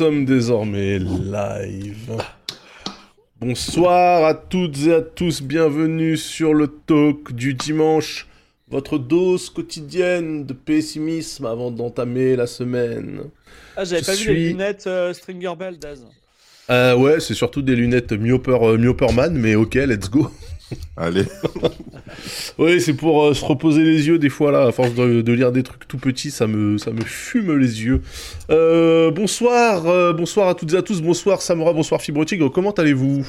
Sommes désormais live. Bonsoir à toutes et à tous, bienvenue sur le talk du dimanche, votre dose quotidienne de pessimisme avant d'entamer la semaine. Ah, j'avais pas vu les lunettes euh, Stringer Bell, Daz. Euh, ouais, c'est surtout des lunettes Myoper, euh, Myoperman, mais ok, let's go. Allez. Oui, c'est pour euh, se reposer les yeux des fois là, à force de, lire des trucs tout petits, ça me, fume les yeux. Euh, bonsoir, euh, bonsoir à toutes et à tous, bonsoir Samora, bonsoir Fibre Tigre, comment allez-vous?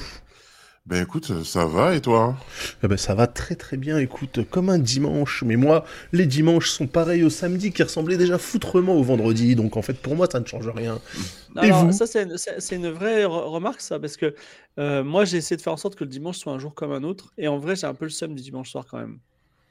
Ben écoute, ça va et toi? Eh ben, ça va très très bien, écoute, comme un dimanche, mais moi, les dimanches sont pareils au samedi qui ressemblaient déjà foutrement au vendredi, donc en fait pour moi ça ne change rien. Et Alors, vous? ça, c'est une, vraie re- remarque, ça, parce que euh, moi, j'ai essayé de faire en sorte que le dimanche soit un jour comme un autre, et en vrai, j'ai un peu le seum du dimanche soir quand même.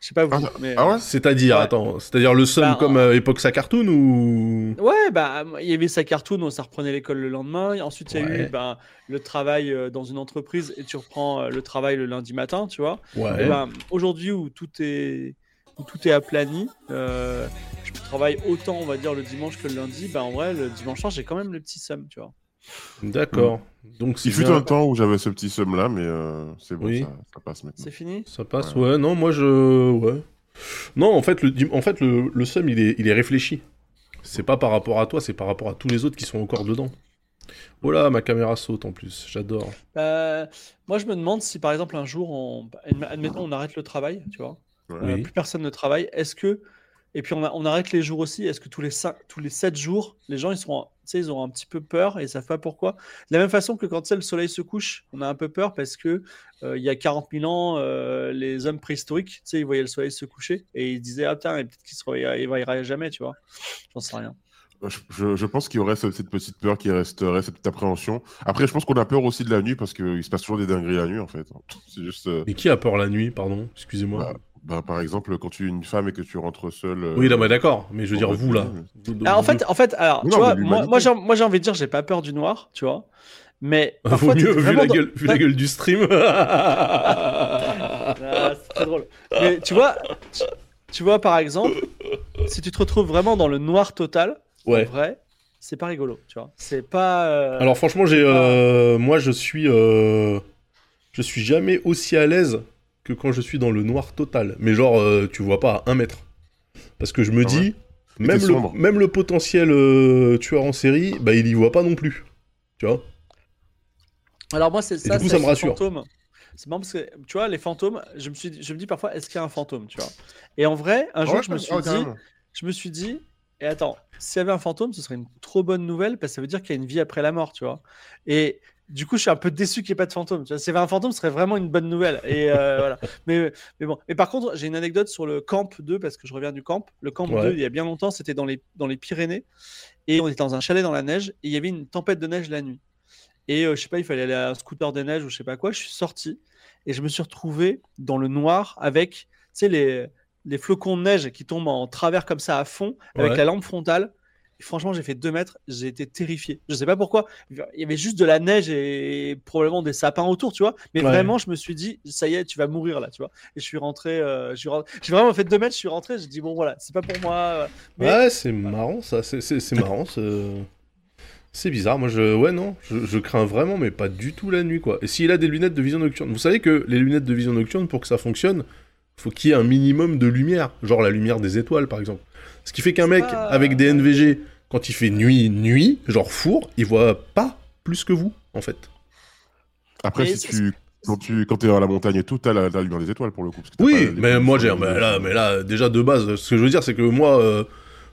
Je sais pas vous, Ah, mais. Ah ouais C'est-à-dire, Ouais. attends, c'est-à-dire le seum Bah, comme euh, époque sa cartoon ou... Ouais, bah, il y avait sa cartoon où ça reprenait l'école le lendemain. Ensuite, il y a Ouais. eu ben, le travail euh, dans une entreprise et tu reprends euh, le travail le lundi matin, tu vois. Ouais. Ben, Aujourd'hui, où tout est où tout est aplani, euh, je travaille autant, on va dire, le dimanche que le lundi. Ben, en vrai, le dimanche soir, j'ai quand même le petit seum, tu vois. D'accord. Donc c'est Il fut bien. un temps où j'avais ce petit somme là, mais euh, c'est bon, Oui. ça, ça passe maintenant. C'est fini? Ça passe, ouais. Non, moi je, ouais. Non, en fait, le, en fait, le, le seum, il est, il est réfléchi. C'est pas par rapport à toi, c'est par rapport à tous les autres qui sont encore dedans. Oh là, ma caméra saute en plus, j'adore. Euh, moi, je me demande si, par exemple, un jour, on... admettons, on arrête le travail, tu vois. Euh, plus personne ne travaille. Est-ce que et puis on, a- on arrête les jours aussi. Est-ce que tous les cinq, tous les 7 jours, les gens ils seront, tu sais, ils auront un petit peu peur et ils savent pas pourquoi? De la même façon que quand le soleil se couche, on a un peu peur parce que euh, il y a 40 000 ans, euh, les hommes préhistoriques, tu sais, ils voyaient le soleil se coucher et ils disaient ah putain, et peut-être qu'il se réveillera jamais, tu vois. J'en sais rien. Je, je- pense qu'il y aurait ce- cette petite peur qui resterait, cette petite appréhension. Après, je pense qu'on a peur aussi de la nuit parce qu'il se passe toujours des dingueries la nuit en fait. C'est juste. euh, Mais qui a peur la nuit, pardon? Excusez-moi. bah, bah, par exemple, quand tu es une femme et que tu rentres seule. euh, oui, d'accord. Mais je veux dire, vous là. Ah, en fait, en fait, alors, Non, tu vois, moi, moi, j'ai, moi j'ai envie de dire, j'ai pas peur du noir, tu vois. Mais vaut parfois, mieux vu la, dans- gueule, vu la gueule du stream. Ah, c'est très drôle. Mais tu vois, tu, tu vois par exemple, si tu te retrouves vraiment dans le noir total, ouais. en vrai, c'est pas rigolo, tu vois. C'est pas. euh, Alors franchement, j'ai, euh, moi, je suis, euh, je suis jamais aussi à l'aise que quand je suis dans le noir total. Mais genre, euh, tu vois pas à un mètre. Parce que je me Ah dis, même le, même le potentiel euh, tueur en série, bah il y voit pas non plus. Tu vois? Alors moi, c'est ça. du coup, c'est ça me rassure. fantômes. C'est marrant parce que tu vois, les fantômes, je me suis, je me dis parfois, est-ce qu'il y a un fantôme, tu vois? Et en vrai, un jour, Ouais, je me suis ah, dit, je me suis dit, et attends, s'il y avait un fantôme, ce serait une trop bonne nouvelle parce que ça veut dire qu'il y a une vie après la mort, tu vois? Et du coup, je suis un peu déçu qu'il n'y ait pas de fantôme. Tu vois. S'il y avait un fantôme, ce serait vraiment une bonne nouvelle. Et euh, voilà. Mais, mais bon. Et par contre, j'ai une anecdote sur le camp 2 parce que je reviens du camp. Le camp Ouais. 2, il y a bien longtemps, c'était dans les, dans les Pyrénées et on était dans un chalet dans la neige et il y avait une tempête de neige la nuit. Et euh, je sais pas, il fallait aller à un scooter des neiges ou je sais pas quoi. Je suis sorti et je me suis retrouvé dans le noir avec, tu sais, les, les flocons de neige qui tombent en travers comme ça à fond avec Ouais. la lampe frontale. Franchement, j'ai fait deux mètres, j'ai été terrifié. Je sais pas pourquoi. Il y avait juste de la neige et probablement des sapins autour, tu vois. Mais Ouais. vraiment, je me suis dit, ça y est, tu vas mourir là, tu vois. Et je suis rentré, euh, rentré- j'ai vraiment fait deux mètres, je suis rentré, j'ai dit, bon voilà, c'est pas pour moi. euh, Mais- Ouais, c'est marrant ça. C'est, marrant. C'est... bizarre. Moi, je, ouais, non, je, je crains vraiment, mais pas du tout la nuit, quoi. Et s'il a des lunettes de vision nocturne, vous savez que les lunettes de vision nocturne, pour que ça fonctionne, faut qu'il y ait un minimum de lumière, genre la lumière des étoiles, par exemple. Ce qui fait qu'un mec pas- avec des NVG, quand il fait nuit, nuit, genre four, il voit pas plus que vous, en fait. Après, Mais si tu. Quand tu quand es à la montagne et tout, t'as la, la lumière des étoiles pour le coup. parce que Oui, mais moi, j'ai, conditions mais là, mais là, déjà de base, ce que je veux dire, c'est que moi, euh,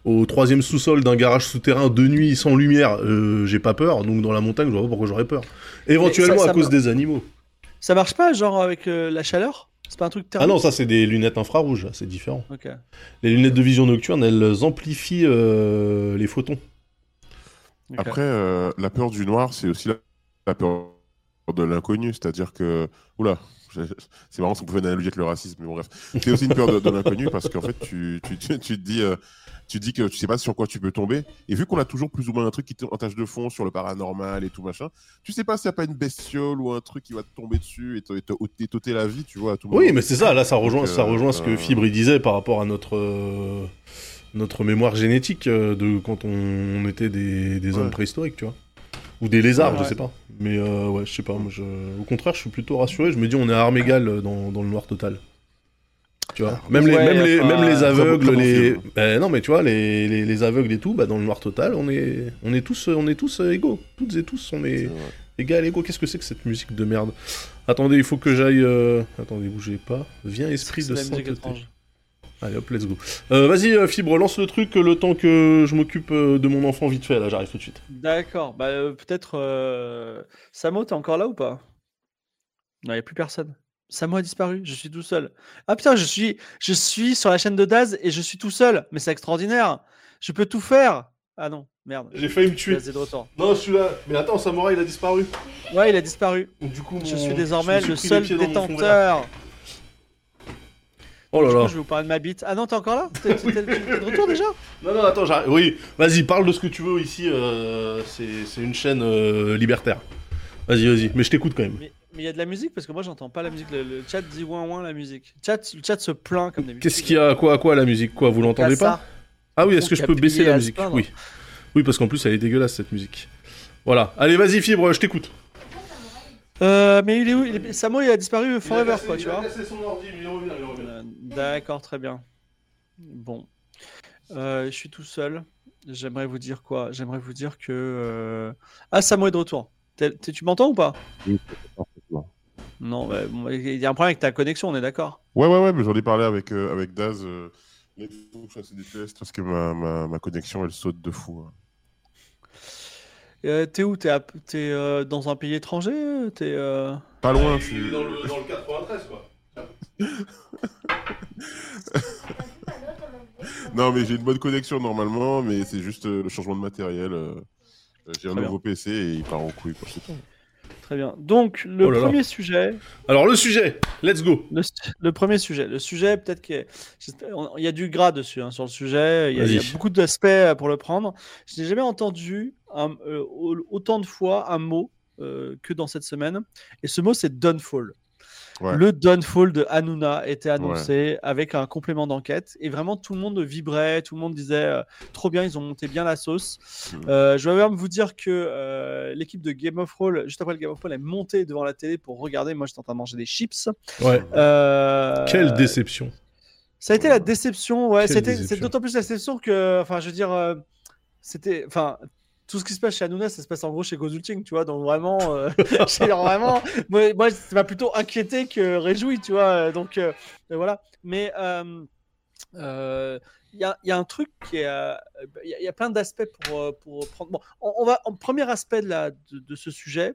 au troisième sous-sol d'un garage souterrain de nuit sans lumière, euh, j'ai pas peur. Donc dans la montagne, je vois pas pourquoi j'aurais peur. Éventuellement ça- ça à cause des animaux. Ça marche pas, genre avec euh, la chaleur? C'est pas un truc Ah non, ça c'est des lunettes infrarouges, c'est différent. Les lunettes de vision nocturne, elles amplifient euh, les photons. Après, euh, la peur du noir, c'est aussi la, la peur de l'inconnu. C'est-à-dire que. Oula, c'est marrant si on pouvait analogiser avec le racisme, mais bon, bref. C'est aussi une peur de, de l'inconnu parce qu'en fait, tu, tu, tu, tu te dis. euh, tu dis que tu sais pas sur quoi tu peux tomber. Et vu qu'on a toujours plus ou moins un truc qui est en tâche de fond sur le paranormal et tout machin, tu sais pas s'il n'y a pas une bestiole ou un truc qui va te tomber dessus et te, et te- et t'ôter la vie, tu vois, à tout Oui, moment. mais c'est ça, là ça rejoint, Donc, ça euh, rejoint ce que euh, Fibre il disait par rapport à notre, euh, notre mémoire génétique de quand on, était des, des hommes préhistoriques, tu vois. Ou des lézards, Ouais, je sais pas. Mais euh, ouais, je sais pas. Moi, je... Au contraire, je suis plutôt rassuré. Je me dis, on est à armes égales dans, dans le noir total. Tu vois. Ah, Même, les, ouais, même, les, enfin, même les très bon- aveugles, les. film. Ben non, mais tu vois, les, les, les aveugles et tout, bah, dans le noir total, on est, on est tous, on est tous euh, égaux. Toutes et tous, on est égal, égaux. Qu'est-ce que c'est que cette musique de merde? Attendez, il faut que j'aille. euh, Attendez, bougez pas. Viens, esprit de sainteté. Allez hop, let's go. Euh, Vas-y, euh, Fibre, lance le truc euh, le temps que je m'occupe euh, de mon enfant vite fait. Là, j'arrive tout de suite. D'accord. Bah, euh, peut-être. Euh... Samo, t'es encore là ou pas? Non, il n'y a plus personne. Samo a disparu. Je suis tout seul. Ah putain, je suis, je suis sur la chaîne de Daz et je suis tout seul. Mais c'est extraordinaire. Je peux tout faire. Ah non, merde. J'ai failli me tuer. Daz est de retour. Non, celui-là. Mais attends, Samouraï, il a disparu. Ouais, il a disparu. Donc, du coup, Je mon- suis désormais je le seul détenteur. Oh là coup, là. je vais vous parler de ma bite. Ah non, t'es encore là? T'es de retour déjà? Non, non, attends, j'arrive. Oui, vas-y, parle de ce que tu veux ici. euh, c'est c'est une chaîne euh, libertaire. Vas-y, vas-y. Mais je t'écoute quand même. Mais mais il y a de la musique parce que moi j'entends pas la musique. Le, le chat dit ouin ouin la musique. Chat, le chat se plaint comme d'habitude. Qu'est-ce qu'il y a? Quoi, quoi, la musique? Quoi, vous l'entendez pas? Ah oui, est-ce que je il a peux baisser à la musique? Oui. Oui, parce qu'en plus, elle est dégueulasse cette musique. Voilà. Allez, vas-y, Fibre, je t'écoute. Euh, mais il est où? Il est... Samo il a disparu forever quoi, tu vois. son ordi, mais il revient, il revient. Euh, D'accord, très bien. Bon. Euh, je suis tout seul. J'aimerais vous dire quoi? J'aimerais vous dire que. euh, Ah, Samo est de retour. T'es- t'es- tu m'entends ou pas? Oui. Non, bah, il y a un problème avec ta connexion, on est d'accord. Ouais, ouais, ouais, mais j'en ai parlé avec, euh, avec Daz. euh, mais il faut que je fasse des tests parce que ma, ma, ma connexion elle saute de fou. hein. Euh, t'es où? T'es à- euh, dans un pays étranger? T'es. euh, Pas loin, je suis. Dans le, dans le 93, quoi. Non, mais j'ai une bonne connexion normalement, mais c'est juste euh, le changement de matériel. j'ai un Très nouveau PC et il part en couille. Quoi, c'est tout. Très bien. Donc, le Oh là là. premier sujet. Alors, le sujet, let's go. Le, premier sujet. Le sujet, peut-être qu'il y a- y du gras dessus hein, sur le sujet. Il y a, il y a Vas-y. beaucoup d'aspects euh, pour le prendre. Je n'ai jamais entendu un- euh, au- autant de fois un mot euh, que dans cette semaine. Et ce mot, c'est Downfall. Ouais. Le Downfall de Hanouna était annoncé avec un complément d'enquête. Et vraiment, tout le monde vibrait. Tout le monde disait euh, trop bien, ils ont monté bien la sauce. Mhm. Euh, je vais même vous dire que euh, l'équipe de Game of Thrones, juste après le Game of Thrones, est montée devant la télé pour regarder. Moi, j'étais en train de manger des chips. Ouais. Euh, Quelle déception. Ça a été la déception, ouais. C'était, c'est d'autant plus la déception que, enfin, je veux dire, euh, c'était, enfin, tout ce qui se passe chez Hanouna, ça se passe en gros chez Gozulting, tu vois. Donc vraiment, euh, vraiment, moi, moi, ça m'a plutôt inquiété que réjoui, tu vois. Donc euh, euh, voilà. Mais euh, euh, il y, a, il y a un truc qui est, euh, il y, a- il y a plein d'aspects pour, euh, pour prendre. Bon, on, on va en premier aspect de, la, de, de ce sujet.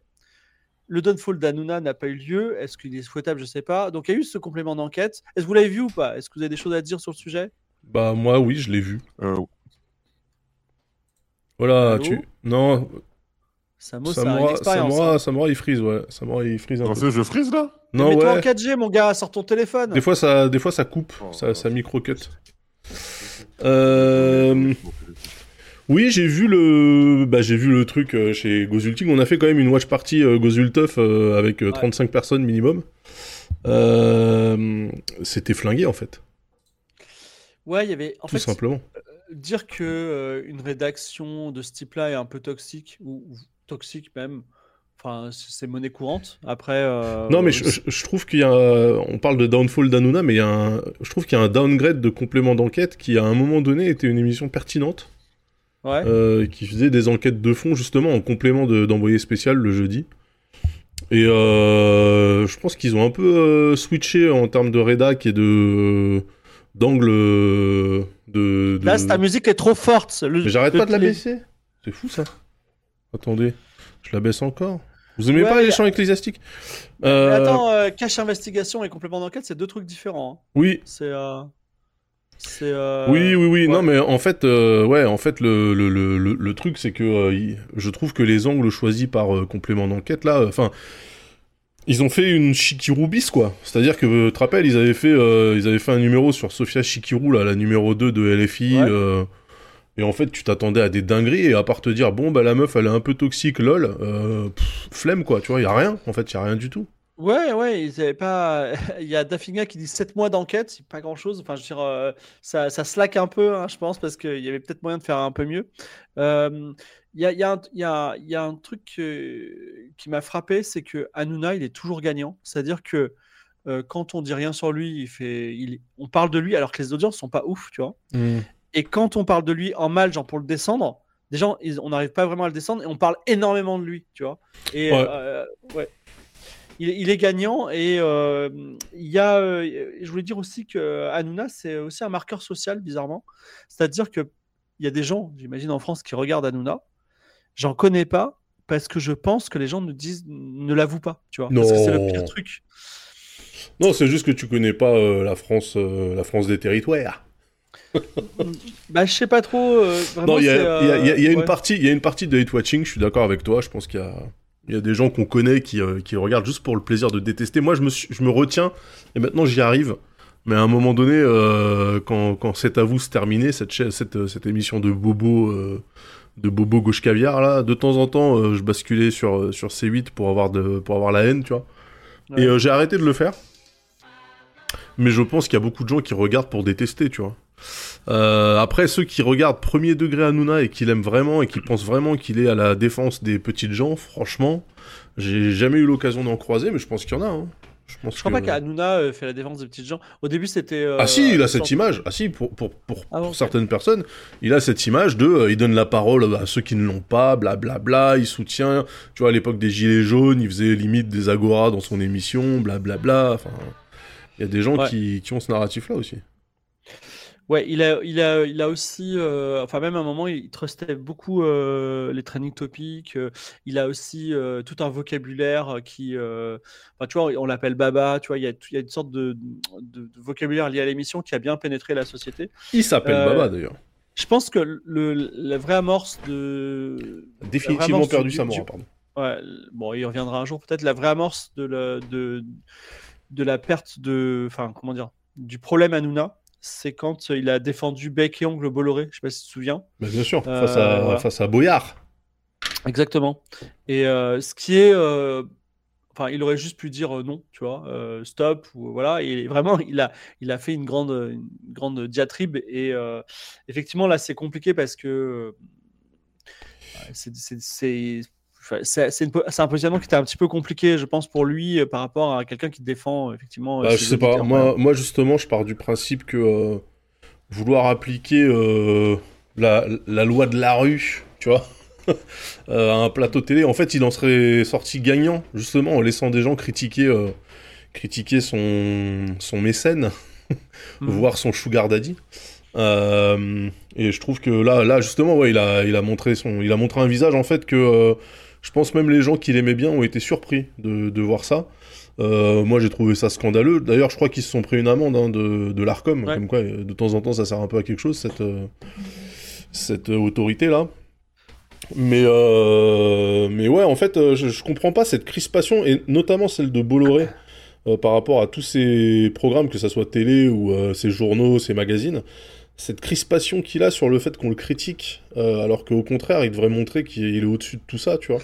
Le downfall d'Hanouna n'a pas eu lieu. Est-ce qu'il est souhaitable? Je sais pas. Donc il y a eu ce complément d'enquête. Est-ce que vous l'avez vu ou pas? Est-ce que vous avez des choses à dire sur le sujet? Bah, moi, oui, je l'ai vu. Euh, Voilà, Allô tu. Non, Samo, ça a une expérience. Hein. Samora, il freeze, ouais. Samora, il freeze un non, peu. je freeze là Non, Mets-toi en ouais. 4G, mon gars, sors ton téléphone. Des fois, ça, des fois, ça coupe. Oh, ça, ça micro-cut. Euh... Oui, j'ai vu le, bah, j'ai vu le truc euh, chez Gozulting. On a fait quand même une watch party euh, Gozultuff euh, avec euh, Ouais. 35 personnes minimum. Euh, C'était flingué en fait, Ouais, il y avait. En tout fait, simplement. Dire que euh, une rédaction de ce type-là est un peu toxique ou, ou toxique même. Enfin, c'est monnaie courante. Après. euh, Non, mais je, je- je trouve qu'il y a, on parle de downfall d'Anouna, mais il y a un, je trouve qu'il y a un downgrade de complément d'enquête qui, à un moment donné, était une émission pertinente, Ouais. euh, qui faisait des enquêtes de fond justement en complément de- d'envoyé spécial le jeudi. Et euh, je pense qu'ils ont un peu switché en termes de rédac et de d'angle de, de- Là, ta musique est trop forte. Le- Mais j'arrête pas de la baisser. C'est fou ça. Attendez, je la baisse encore. Vous aimez Ouais, pas les mais- chants ecclésiastiques Mais Euh, attends, euh, cache investigation et complément d'enquête, c'est deux trucs différents. hein. Oui, C'est. euh, euh, Oui, oui, oui. ouais. Non, mais en fait, ouais, en fait, le, le, le, le, truc, c'est que je trouve que les angles choisis par complément d'enquête, là, enfin, ils ont fait une Shikiru bis, quoi. C'est-à-dire que, euh, tu te rappelles, ils avaient fait, euh, ils avaient fait un numéro sur Sofia Shikiru, là, la numéro 2 de LFI. Ouais. euh, et en fait, tu t'attendais à des dingueries, et à part te dire, bon, bah, la meuf, elle est un peu toxique, lol, euh, pff, flemme, quoi, tu vois, y a rien, en fait, y a rien du tout. Ouais, ouais, ils avaient pas. Il y a Dafinga qui dit 7 mois d'enquête, c'est pas grand chose. Enfin, je veux dire, euh, ça, ça slack un peu, hein, je pense, parce qu'il y avait peut-être moyen de faire un peu mieux. Euh, Il y, a, il y, a un- il y, a, il y a un truc euh, qui m'a frappé, c'est que Hanouna, il est toujours gagnant. C'est-à-dire que euh, quand on dit rien sur lui, il fait, il, on parle de lui alors que les audiences sont pas ouf, tu vois. Et quand on parle de lui en mal, genre pour le descendre, des gens, ils- on n'arrive pas vraiment à le descendre et on parle énormément de lui, tu vois. Et Ouais. euh, ouais. Il, il est gagnant et euh, il y a, je voulais dire aussi que Hanouna, c'est aussi un marqueur social, bizarrement. C'est-à-dire que il y a des gens, j'imagine en France, qui regardent Hanouna. J'en connais pas parce que je pense que les gens ne disent, ne l'avouent pas, tu vois. Parce que c'est le pire Non. truc. Non, c'est juste que tu connais pas euh, la France, euh, la France des territoires. Bah, je sais pas trop. euh, vraiment, Non, il y a, une partie, il y a une partie de hate watching. Je suis d'accord avec toi. Je pense qu'il y a, il y a des gens qu'on connaît qui, qui regardent juste pour le plaisir de détester. Moi, je me, suis- je me retiens et maintenant j'y arrive. Mais à un moment donné, quand, quand c'est à vous se terminer cette, cette, cette émission de Bobo, de Bobo gauche caviar là, de temps en temps, euh, je basculais sur euh, sur C8 pour avoir de pour avoir la haine, tu vois. Ouais. Et euh, j'ai arrêté de le faire. Mais je pense qu'il y a beaucoup de gens qui regardent pour détester, tu vois. Euh, après, ceux qui regardent premier degré Hanouna et qui l'aiment vraiment et qui pensent vraiment qu'il est à la défense des petites gens, franchement, j'ai jamais eu l'occasion d'en croiser, mais je pense qu'il y en a. hein. Je pense Je crois que- pas qu'Hanouna euh, fait la défense des petites gens. Au début, c'était. euh, Ah si, il a cette sorte- image. Ah si, pour, pour, pour, Ah, certaines personnes, il a cette image de, euh, il donne la parole à ceux qui ne l'ont pas, blablabla, il soutient. Tu vois, à l'époque des Gilets jaunes, il faisait limite des agoras dans son émission, blablabla. Enfin, il y a des gens Ouais. qui, qui ont ce narratif-là aussi. Ouais, il a, il a, il a aussi, euh, enfin même à un moment, il trustait beaucoup euh, les training topics. euh, il a aussi tout un vocabulaire qui, enfin tu vois, on l'appelle Baba. Tu vois, il y a, il y a une sorte de, de- de vocabulaire lié à l'émission qui a bien pénétré la société. Il s'appelle Baba d'ailleurs. Je pense que le, la vraie amorce de, Définitivement perdu du- sa du- mort, pardon. Ouais, bon, il reviendra un jour peut-être. La vraie amorce de la, de, de la perte de, enfin, comment dire, du problème Hanouna, c'est quand il a défendu bec et ongle Bolloré. Je sais pas si tu te souviens. Bah, bien sûr, Euh, face, à, voilà. face à Boyard. Exactement. Et euh, ce qui est, euh, enfin, il aurait juste pu dire euh, non, tu vois, euh, stop, ou voilà. Et vraiment, il a, il a fait une grande, une grande diatribe. Et euh, effectivement, là, c'est compliqué parce que euh, c'est, c'est, un positionnement qui était un petit peu compliqué, je pense, pour lui euh, par rapport à quelqu'un qui défend euh, effectivement. euh, Bah, je sais pas, moi, moi justement, je pars du principe que euh, vouloir appliquer euh, la, la loi de la rue, tu vois, à un plateau télé, en fait, il en serait sorti gagnant, justement, en laissant des gens critiquer, euh, critiquer son, son mécène, Mhm. voire son sugar daddy. Euh, et je trouve que là, là justement, ouais, il a, il a montré son, il a montré un visage en fait que je pense même les gens qui l'aimaient bien ont été surpris de, de voir ça. Euh, moi, j'ai trouvé ça scandaleux. D'ailleurs, je crois qu'ils se sont pris une amende hein, de, de l'Arcom, Ouais. comme quoi, de temps en temps, ça sert un peu à quelque chose cette, euh, cette euh, autorité là. Mais, euh, mais ouais, en fait, je, je comprends pas cette crispation, et notamment celle de Bolloré, par rapport à tous ces programmes, que ça soit télé ou ces journaux, ces magazines. Cette crispation qu'il a sur le fait qu'on le critique, euh, alors qu'au contraire, il devrait montrer qu'il est au-dessus de tout ça, tu vois.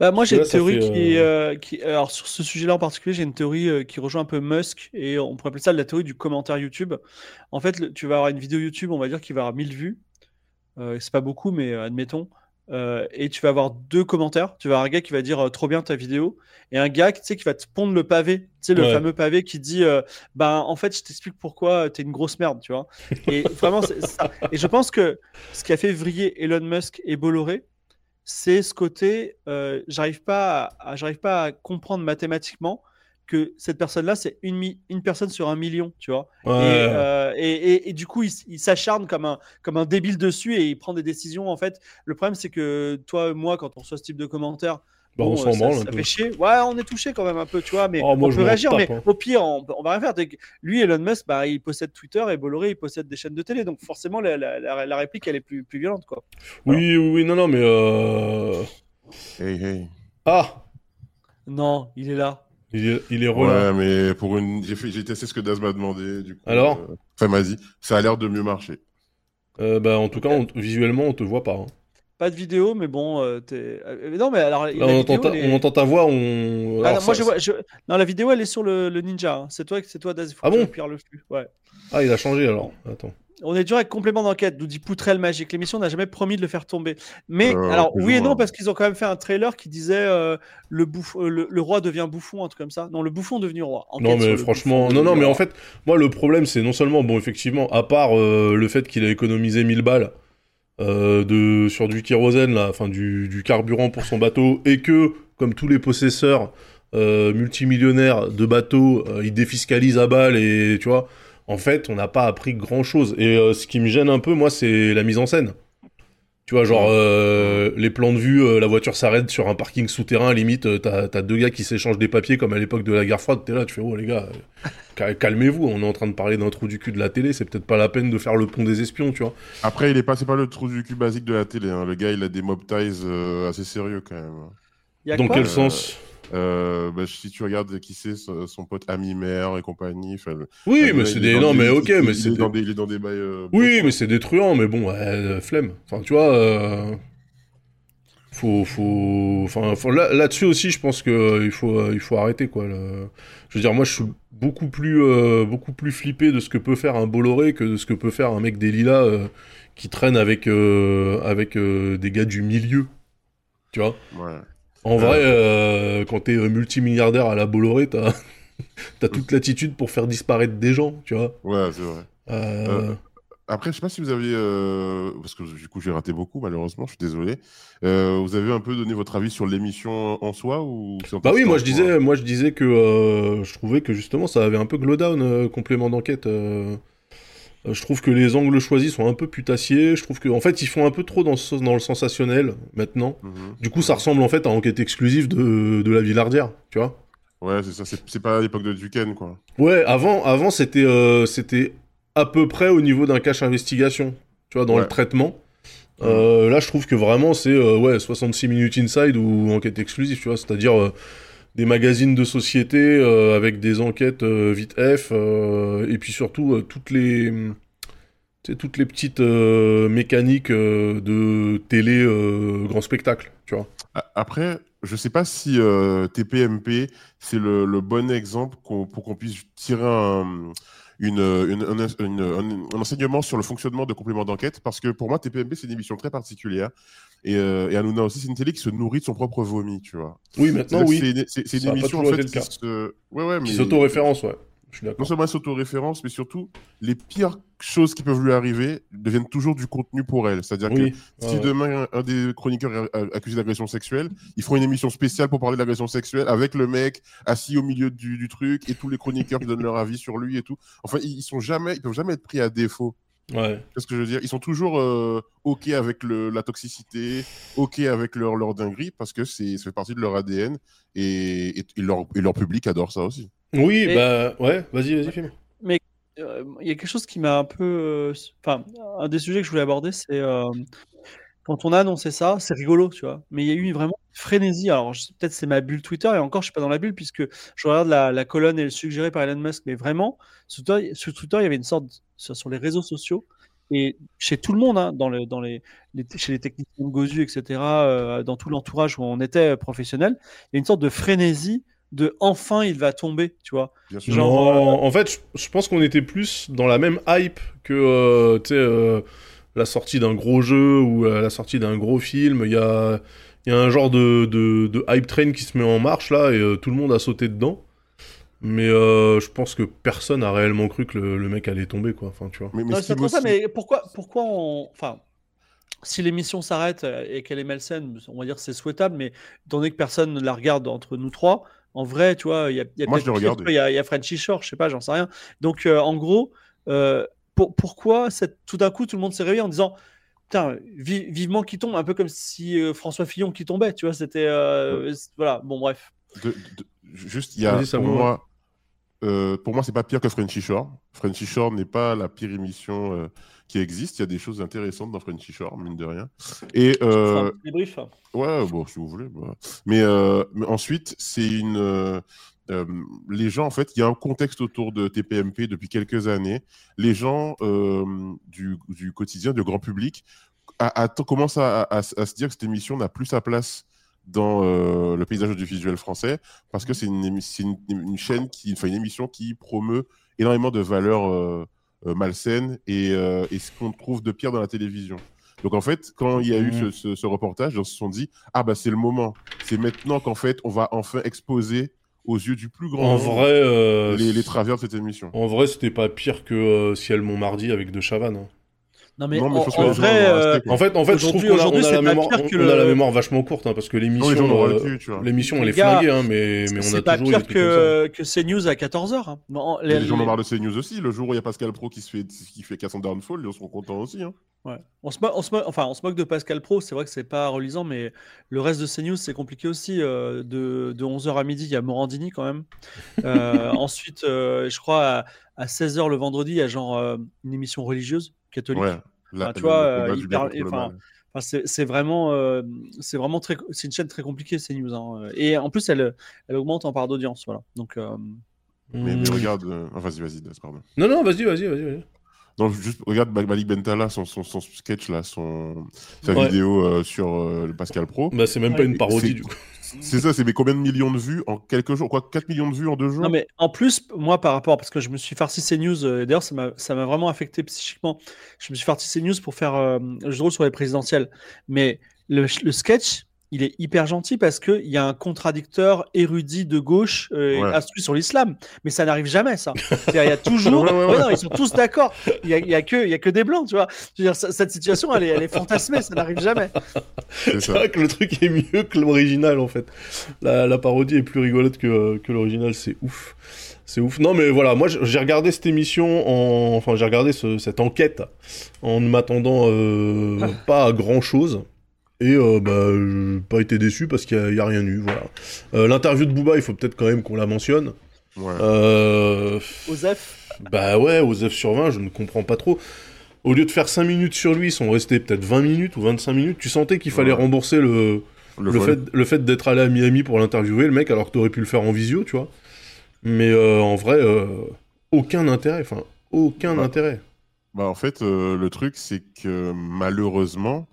Bah, moi, j'ai une théorie fait, qui, euh, qui. Alors, sur ce sujet-là en particulier, j'ai une théorie euh, qui rejoint un peu Musk et on pourrait appeler ça la théorie du commentaire YouTube. En fait, tu vas avoir une vidéo YouTube, on va dire, qui va avoir 1000 vues. Euh, c'est pas beaucoup, mais euh, admettons. Euh, et tu vas avoir deux commentaires. Tu vas avoir un gars qui va dire euh, trop bien ta vidéo et un gars qui va te pondre le pavé. Tu le Ouais. fameux pavé qui dit euh, Ben, en fait, je t'explique pourquoi t'es une grosse merde, tu vois. Et vraiment, c'est ça. Et je pense que ce qui a fait vriller Elon Musk et Bolloré, c'est ce côté, j'arrive pas, à, à- j'arrive pas à comprendre mathématiquement que cette personne-là, c'est une, mi- une personne sur un million, tu vois. Ouais. Et, euh, et, et- et du coup, il, il s'acharne comme un, comme un débile dessus et il prend des décisions. En fait, le problème, c'est que toi, moi, quand on reçoit ce type de commentaires, Bah, bon, on s'en ça, ça fait chier. Ouais, on est touché quand même un peu, tu vois, mais Oh, moi, on je peut réagir. tape, Mais hein. au pire, on, on va rien faire. Dès que- Lui, Elon Musk, bah, il possède Twitter et Bolloré, il possède des chaînes de télé. Donc forcément, la, la- la- la réplique, elle est plus, plus violente, quoi. Oui, oui, oui, non, non, mais... Euh... Hey, hey. Ah Non, il est là. Il est, il est relâché. Ouais, mais pour une, j'ai fait, j'ai testé ce que Daz m'a demandé, du coup. Alors euh, Enfin, vas-y. Ça a l'air de mieux marcher. Euh, bah, en tout cas, on- visuellement, on te voit pas. hein. Pas de vidéo, mais bon, euh, t'es- euh, non, mais alors Là, on, entend vidéo, ta, on entend ta voix, on. Ah, alors non, moi, ça- je vois, je- non, la vidéo, elle est sur le, le Ninja. hein. C'est toi, c'est toi, Daz. Ah bon? récupères le flux. Ouais. Ah, il a changé alors. Attends. On est dur avec complément d'enquête, nous dit Poutrelle Magique. L'émission n'a jamais promis de le faire tomber. Mais Euh, alors, oui et non, parce qu'ils ont quand même fait un trailer qui disait euh, le, euh, le, le roi devient bouffon, un truc comme ça. Non, le bouffon devenu roi. Enquête Non, mais franchement, non, non, mais en fait, moi, le problème, c'est non seulement, bon, effectivement, à part euh, le fait qu'il a économisé 1000 balles de, sur du kérosène, là, enfin, du, du carburant pour son bateau, et que, comme tous les possesseurs multimillionnaires de bateaux, ils défiscalisent à balles, et tu vois, en fait, on n'a pas appris grand chose. Et euh, ce qui me gêne un peu, moi, c'est la mise en scène. Tu vois, genre, euh, les plans de vue, euh, la voiture s'arrête sur un parking souterrain, limite, euh, t'as t'as deux gars qui s'échangent des papiers comme à l'époque de la guerre froide, t'es là, tu fais, oh les gars, cal- calmez-vous, on est en train de parler d'un trou du cul de la télé, c'est peut-être pas la peine de faire le pont des espions, tu vois. Après, il est pas, c'est pas le trou du cul basique de la télé. hein. Le gars, il a des mob ties euh, assez sérieux quand même. A Dans quoi quel Euh, sens? Euh, bah, si tu regardes qui c'est, son son pote ami mère et compagnie. Oui, le mais c'est des. Non, des- mais ok, il- mais c'est. est des- il est dans des bails. euh, Oui, mais c'est des truands, mais bon, euh, flemme. Enfin, tu vois, euh, faut, faut, enfin, faut- là, là-dessus aussi, je pense que euh, il faut, euh, il faut arrêter quoi. le- Je veux dire, moi, je suis beaucoup plus, beaucoup plus flippé de ce que peut faire un Bolloré que de ce que peut faire un mec des Lilas qui traîne avec, avec des gars du milieu. Tu vois? Ouais. En vrai, euh, quand t'es euh, multimilliardaire à la Bolloré, t'as, toute l'attitude pour faire disparaître des gens, tu vois. Ouais, c'est vrai. Euh, Après, je sais pas si vous aviez, euh, parce que du coup j'ai raté beaucoup malheureusement, je suis désolé. Euh, vous avez un peu donné votre avis sur l'émission en soi ou Bah oui, moi je disais, moi je disais que euh, je trouvais que justement ça avait un peu glow down euh, complément d'enquête. Euh. Je trouve que les angles choisis sont un peu putassiers. Je trouve que en fait ils font un peu trop dans, ce- dans le sensationnel maintenant. Mhm. Du coup, ça ressemble en fait à enquête exclusive de, de la Villardière, tu vois. Ouais, c'est ça. C'est pas à l'époque de Duquesne, quoi. Ouais, avant, avant c'était euh, c'était à peu près au niveau d'un cache investigation, tu vois, dans Ouais. le traitement. Euh, là, je trouve que vraiment c'est euh, ouais 66 minutes inside ou enquête exclusive, tu vois, c'est-à-dire des magazines de société euh, avec des enquêtes euh, vite F euh, et puis surtout toutes les toutes les petites mécaniques de télé grand spectacle, tu vois. Après, je sais pas si TPMP c'est le, bon exemple pour qu'on puisse tirer un, une, un, enseignement sur le fonctionnement de complément d'enquête, parce que pour moi, TPMP c'est une émission très particulière. Et, euh, et Hanouna aussi, c'est une télé qui se nourrit de son propre vomi, tu vois. Oui, maintenant oui, C'est une, émission en fait qui se... Ouais, ouais, qui mais... s'auto-référence, ouais. Je suis Non seulement elle s'auto-référence, mais surtout, les pires choses qui peuvent lui arriver deviennent toujours du contenu pour elle. C'est-à-dire Oui. que si ouais. demain un, un des chroniqueurs est a- accusé d'agression sexuelle, ils feront une émission spéciale pour parler d'agression sexuelle avec le mec assis au milieu du, du truc et tous les chroniqueurs qui donnent leur avis sur lui et tout. Enfin, ils, ils sont jamais, ils peuvent jamais être pris à défaut. Ouais. Qu'est-ce que je veux dire? Ils sont toujours euh, ok avec le, la toxicité, ok avec leur, leur dinguerie parce que c'est ça fait partie de leur ADN et, et, et leur, et leur public adore ça aussi. Oui, Et- bah ouais, vas-y, vas-y, filme. Euh, Il y a quelque chose qui m'a un peu. euh, Enfin, un des sujets que je voulais aborder, c'est euh, quand on a annoncé ça, c'est rigolo, tu vois. Mais il y a eu vraiment une frénésie. Alors, peut-être c'est ma bulle Twitter, et encore, je suis pas dans la bulle, puisque je regarde la, la colonne et le suggéré par Elon Musk. Mais vraiment, sur Twitter, sur Twitter, il y avait une sorte. Sur, sur les réseaux sociaux, et chez tout le monde, hein, dans le, dans les, les- chez les techniciens de Gozu, etc., euh, dans tout l'entourage où on était professionnel, il y a une sorte de frénésie de enfin il va tomber, tu vois. Bien sûr. Genre, Non, en fait, je, je pense qu'on était plus dans la même hype que euh, tu sais, euh, la sortie d'un gros jeu ou euh, la sortie d'un gros film. Il y a, il y a un genre de, de, de hype train qui se met en marche là et euh, tout le monde a sauté dedans. Mais euh, je pense que personne a réellement cru que le, le mec allait tomber, quoi. Enfin, tu vois. Mais, mais Non, ce c'est qui pour ça, mais pourquoi, pourquoi on. Enfin, si l'émission s'arrête et qu'elle est malsaine, on va dire c'est souhaitable, mais étant donné que personne ne la regarde entre nous trois, en vrai, tu vois, il y a, il y a Moi, je vois, Il y a, y a Frenchy Shore, je sais pas, j'en sais rien. Donc, euh, en gros, euh, pour- pourquoi cette, tout d'un coup tout le monde s'est réveillé en disant. Putain, vi- vivement qui tombe, un peu comme si euh, François Fillon qui tombait, tu vois, c'était. euh, Voilà, bon, bref. de- de- juste, il y a ça pour moi, euh, pour moi, c'est pas pire que Frenchy Shore. Frenchy Shore n'est pas la pire émission euh, qui existe. Il y a des choses intéressantes dans Frenchy Shore, mine de rien. Et euh, débrief. ouais, bon, si vous voulez. bah. Mais, euh, mais ensuite, c'est une. Euh, les gens, en fait, il y a un contexte autour de TPMP depuis quelques années. Les gens euh, du, du quotidien, du grand public, a- a- commence à, à- à se dire que cette émission n'a plus sa place dans euh, le paysage audiovisuel français parce que c'est une, émi- c'est une, une chaîne qui, enfin une émission qui promeut énormément de valeurs malsaines et, et ce qu'on trouve de pire dans la télévision. Donc en fait, quand il y a eu ce, ce- ce reportage, ils se sont dit ah bah c'est le moment, c'est maintenant qu'en fait on va enfin exposer aux yeux du plus grand En vrai, euh, les, les travers de cette émission. en vrai, c'était pas pire que euh, Ciel Montmardi avec De Chavannes. hein. Non, mais, Non, mais en, je pense que en les gens vrai, vont euh, rester, quoi. En fait, en fait, je trouve Aujourd'hui- qu'on a, aujourd'hui, on a c'est la pas mémoire, pire on, que on a la mémoire vachement courte, hein, parce que Non, les l'émission, l'auraient euh, pu, tu vois. l'émission, elle Les est gars, flinguée, hein, mais, mais on a c'est pas toujours pire comme ça. que, que CNews à 14h. Hein. Les- les gens en les- ont marre de CNews aussi. Le jour où il y a Pascal Pro qui se fait, qui fait 400 downfall, ils seront contents aussi. Hein. Ouais. On, se on, se enfin, on se moque de Pascal Pro, c'est vrai que c'est pas relisant, mais le reste de CNews, c'est compliqué aussi. euh, de, de 11h à midi, il y a Morandini quand même. Euh, ensuite, euh, je crois à, à 16h le vendredi, il y a genre euh, une émission religieuse catholique. Ouais. La- Enfin, tu vois, euh, enfin, c'est vraiment, euh, c'est vraiment très, c'est une chaîne très compliquée CNews. Hein. Et en plus, elle, elle augmente en part d'audience, voilà. Donc, euh, Mais, mais Hmm. regarde. euh, ah, vas-y, vas-y, pardon. Non, non, vas-y, vas-y, vas-y. Non, juste regarde Ma- Malik Bentala, son, son, son sketch là, son, sa Ouais. vidéo euh, sur euh, le Pascal Pro. Bah, c'est même pas une parodie, c'est- du coup. C'est ça, c'est mais combien de millions de vues en quelques jours Quoi, 4 millions de vues en deux jours? Non, mais en plus, moi, par rapport, parce que je me suis farci ces news, euh, et d'ailleurs, ça m'a vraiment affecté psychiquement. Je me suis farci ces news pour faire euh, le jeu de rôle sur les présidentielles. Mais le, le sketch, il est hyper gentil parce qu'il y a un contradicteur érudit de gauche euh, Ouais. instruit sur l'islam. Mais ça n'arrive jamais, ça. Il y a toujours. Ouais, ouais, Ouais, ouais. non, ils sont tous d'accord. Il n'y a, y a, que- il y a que des blancs, tu vois. Je veux dire, ça- cette situation, elle est, elle est fantasmée, ça n'arrive jamais. C'est vrai que le truc est mieux que l'original, en fait. La, la parodie est plus rigolote que, que l'original, c'est ouf. C'est ouf. Non, mais voilà, moi, j'ai regardé cette émission, en... enfin, j'ai regardé ce- cette enquête en ne m'attendant euh, pas à grand-chose. Et euh, bah, j'ai pas été déçu parce qu'il n'y a, rien eu, voilà. Euh, L'interview de Booba, il faut peut-être quand même qu'on la mentionne. Ouais. Euh, Osef, bah ouais, aux F sur 20, je ne comprends pas trop. Au lieu de faire 5 minutes sur lui, ils sont restés peut-être 20 minutes ou 25 minutes. Tu sentais qu'il fallait Ouais. rembourser le, le fait, le fait d'être allé à Miami pour l'interviewer, le mec, alors que t'aurais pu le faire en visio, tu vois. Mais euh, en vrai, euh, aucun intérêt. Enfin, aucun Bah. intérêt. Bah, en fait, euh, le truc, c'est que malheureusement,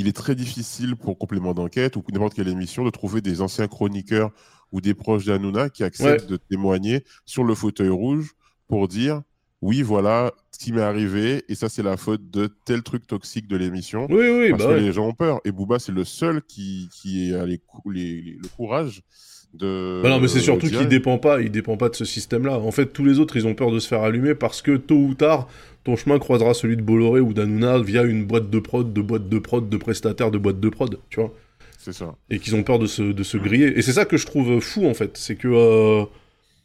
il est très difficile pour complément d'enquête ou pour n'importe quelle émission de trouver des anciens chroniqueurs ou des proches d'Hanouna qui acceptent de témoigner sur le fauteuil rouge pour dire oui, voilà ce qui m'est arrivé et ça, c'est la faute de tel truc toxique de l'émission. Oui, oui, parce bah que ouais. les gens ont peur. Et Booba, c'est le seul qui, qui a les cou- les- les- le courage de. Bah non, mais c'est surtout qu'il dépend pas, il dépend pas de ce système-là. En fait, tous les autres, ils ont peur de se faire allumer parce que tôt ou tard, ton chemin croisera celui de Bolloré ou d'Hanouna via une boîte de prod, de boîte de prod, de prestataire, de boîte de prod, tu vois. C'est ça. et qu'ils ont peur de se, de se griller. Et c'est ça que je trouve fou en fait, c'est que euh,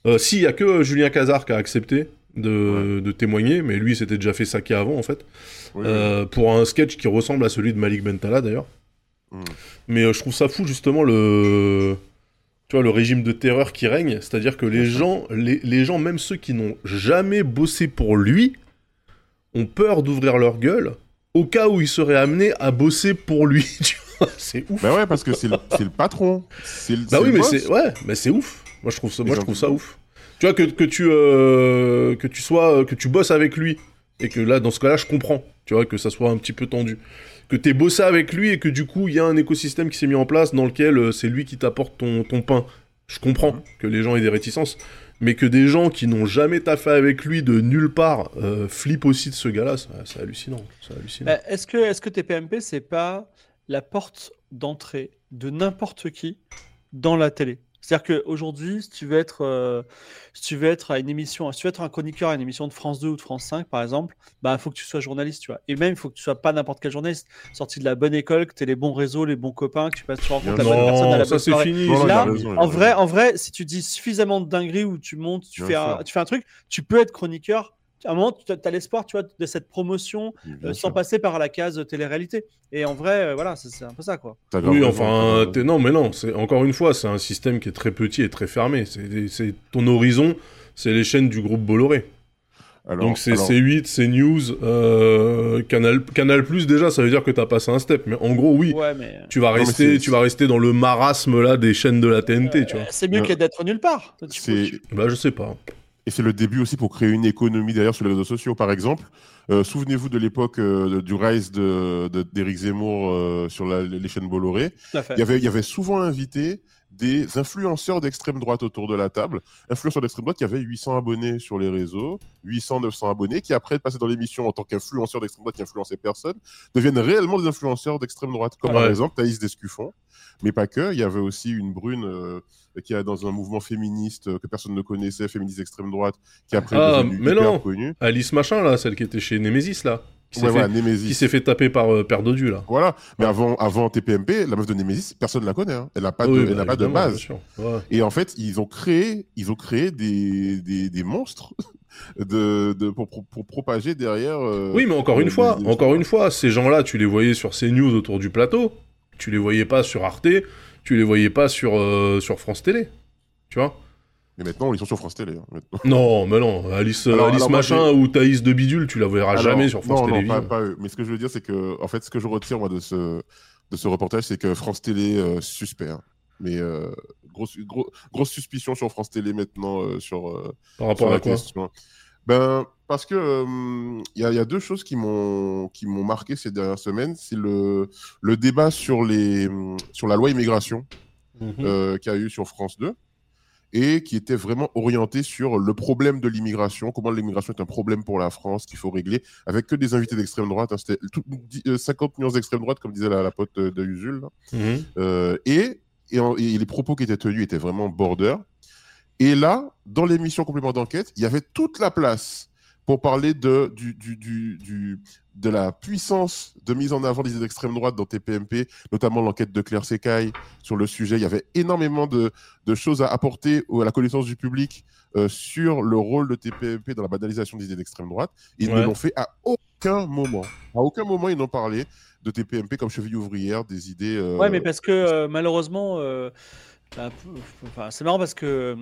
euh, si, il y a que euh, Julien Cazard qui a accepté de, de témoigner, mais lui s'était déjà fait saquer avant en fait, Oui, euh, pour un sketch qui ressemble à celui de Malik Bentala d'ailleurs. Mm. Mais euh, je trouve ça fou justement le, tu vois, le régime de terreur qui règne, c'est-à-dire que les gens, les, les gens, même ceux qui n'ont jamais bossé pour lui, ont peur d'ouvrir leur gueule au cas où il serait amené à bosser pour lui. c'est ouf. Bah ouais, parce que c'est le, c'est le patron. Le, Bah oui, mais c'est ouais, mais c'est ouf. Moi je trouve ça, Les moi je gens trouve qui- ça ouf. Tu vois que, que tu euh, que tu sois que tu bosses avec lui et que là dans ce cas-là je comprends. Tu vois que ça soit un petit peu tendu. Que t'aies bossé avec lui et que du coup il y a un écosystème qui s'est mis en place dans lequel euh, c'est lui qui t'apporte ton, ton pain. Je comprends Mhm. que les gens aient des réticences, mais que des gens qui n'ont jamais taffé avec lui de nulle part euh, flippent aussi de ce gars-là, c'est hallucinant. Bah, Est-ce que, est que TPMP, c'est pas la porte d'entrée de n'importe qui dans la télé? C'est-à-dire qu'aujourd'hui, si tu veux être, euh, si tu veux être à une émission, si tu veux être un chroniqueur à une émission de France 2 ou de France 5, par exemple, bah, il faut que tu sois journaliste, tu vois. Et même, il faut que tu sois pas n'importe quel journaliste, sorti de la bonne école, que tu aies les bons réseaux, les bons copains, que tu passes, tu rencontres la bonne personne à la ça bonne c'est fini. Non, Là, raison, En vrai, en vrai, si tu dis suffisamment de dingueries où tu montes, tu Bien fais, un, tu fais un truc, tu peux être chroniqueur. À un moment, tu as l'espoir, tu vois, de cette promotion euh, sans passer par la case télé-réalité. Et en vrai, euh, voilà, c'est c'est un peu ça, quoi. Oui, enfin, t'es- non, mais non, c'est encore une fois, c'est un système qui est très petit et très fermé. C'est c'est- ton horizon, c'est les chaînes du groupe Bolloré. Alors, Donc c'est alors, C8, CNews, euh, Canal, Canal Plus déjà, ça veut dire que t'as passé un step. Mais en gros, oui, Ouais, mais. tu vas rester, c'est- tu vas rester dans le marasme là des chaînes de la TNT, tu vois. c'est mieux que d'être nulle part. C'est Bah je sais pas. Et c'est le début aussi pour créer une économie derrière sur les réseaux sociaux. Par exemple, Euh, Souvenez-vous de l'époque euh, du rise de, de- d'Éric Zemmour euh, sur la- les chaînes Bolloré. Il y avait, il y avait souvent invité des influenceurs d'extrême droite autour de la table. Influenceurs d'extrême droite qui avaient 800 abonnés sur les réseaux, 800, 900 abonnés, qui après passaient dans l'émission en tant qu'influenceurs d'extrême droite qui influençaient personne, deviennent réellement des influenceurs d'extrême droite. Comme par exemple Thaïs Descuffon. Mais pas que. Il y avait aussi une brune euh, qui est dans un mouvement féministe euh, que personne ne connaissait, féministe d'extrême droite, qui après Ah, est mais hyper non. connue. Alice Machin, là, celle qui était chez Nemesis, là. Qui s'est Ouais, fait, voilà, taper par euh, Père Dodu, là. Voilà. Mais avant, avant TPMP, la meuf de Nemesis, personne ne la connaît. hein. Elle n'a pas, de, Oui, elle bah, pas de base. Ouais. Et en fait, ils ont créé, ils ont créé des, des, des monstres de, de, pour, pour, pour propager derrière. euh, Oui, mais encore une des- fois, des- encore une fois, ces gens-là, tu les voyais sur CNews autour du plateau, tu les voyais pas sur Arte, tu les voyais pas sur, euh, sur France Télé. Tu vois? Mais maintenant, ils sont sur France Télé. hein, maintenant. Non, mais non, Alice, Alors- Alice alors moi, Machin ou Thaïs de Bidule, tu la verras Alors, jamais sur France non, Télévisions. Non, pas, pas eux. Mais ce que je veux dire, c'est que, en fait, ce que je retire moi de ce, de ce reportage, c'est que France Télé euh, suspect. hein. Mais euh, grosse, gros- grosse suspicion sur France Télé maintenant euh, sur, euh, Par sur rapport la à quoi question. Ben, parce que euh, il y, a- il y a deux choses qui m'ont qui m'ont marqué ces dernières semaines. C'est le, le débat sur, les, sur la loi immigration Mhm. euh, qu'il y a eu sur France 2 et qui était vraiment orienté sur le problème de l'immigration, comment l'immigration est un problème pour la France qu'il faut régler, avec que des invités d'extrême droite. hein. C'était tout- dix- euh, 50 nuances d'extrême droite, comme disait la, la pote de, de Usul. là. Mhm. Euh, et, et, en- et les propos qui étaient tenus étaient vraiment border. Et là, dans l'émission complément d'enquête, il y avait toute la place pour parler de, du, du, du, du- de la puissance de mise en avant des idées d'extrême droite dans TPMP, notamment l'enquête de Claire Secaille sur le sujet. Il y avait énormément de, de choses à apporter à la connaissance du public euh, sur le rôle de TPMP dans la banalisation des idées d'extrême droite. Ils ne l'ont fait à aucun moment. À aucun moment, ils n'ont parlé de TPMP comme cheville ouvrière, des idées. euh, Ouais, mais parce que euh, malheureusement, euh, bah, c'est marrant parce que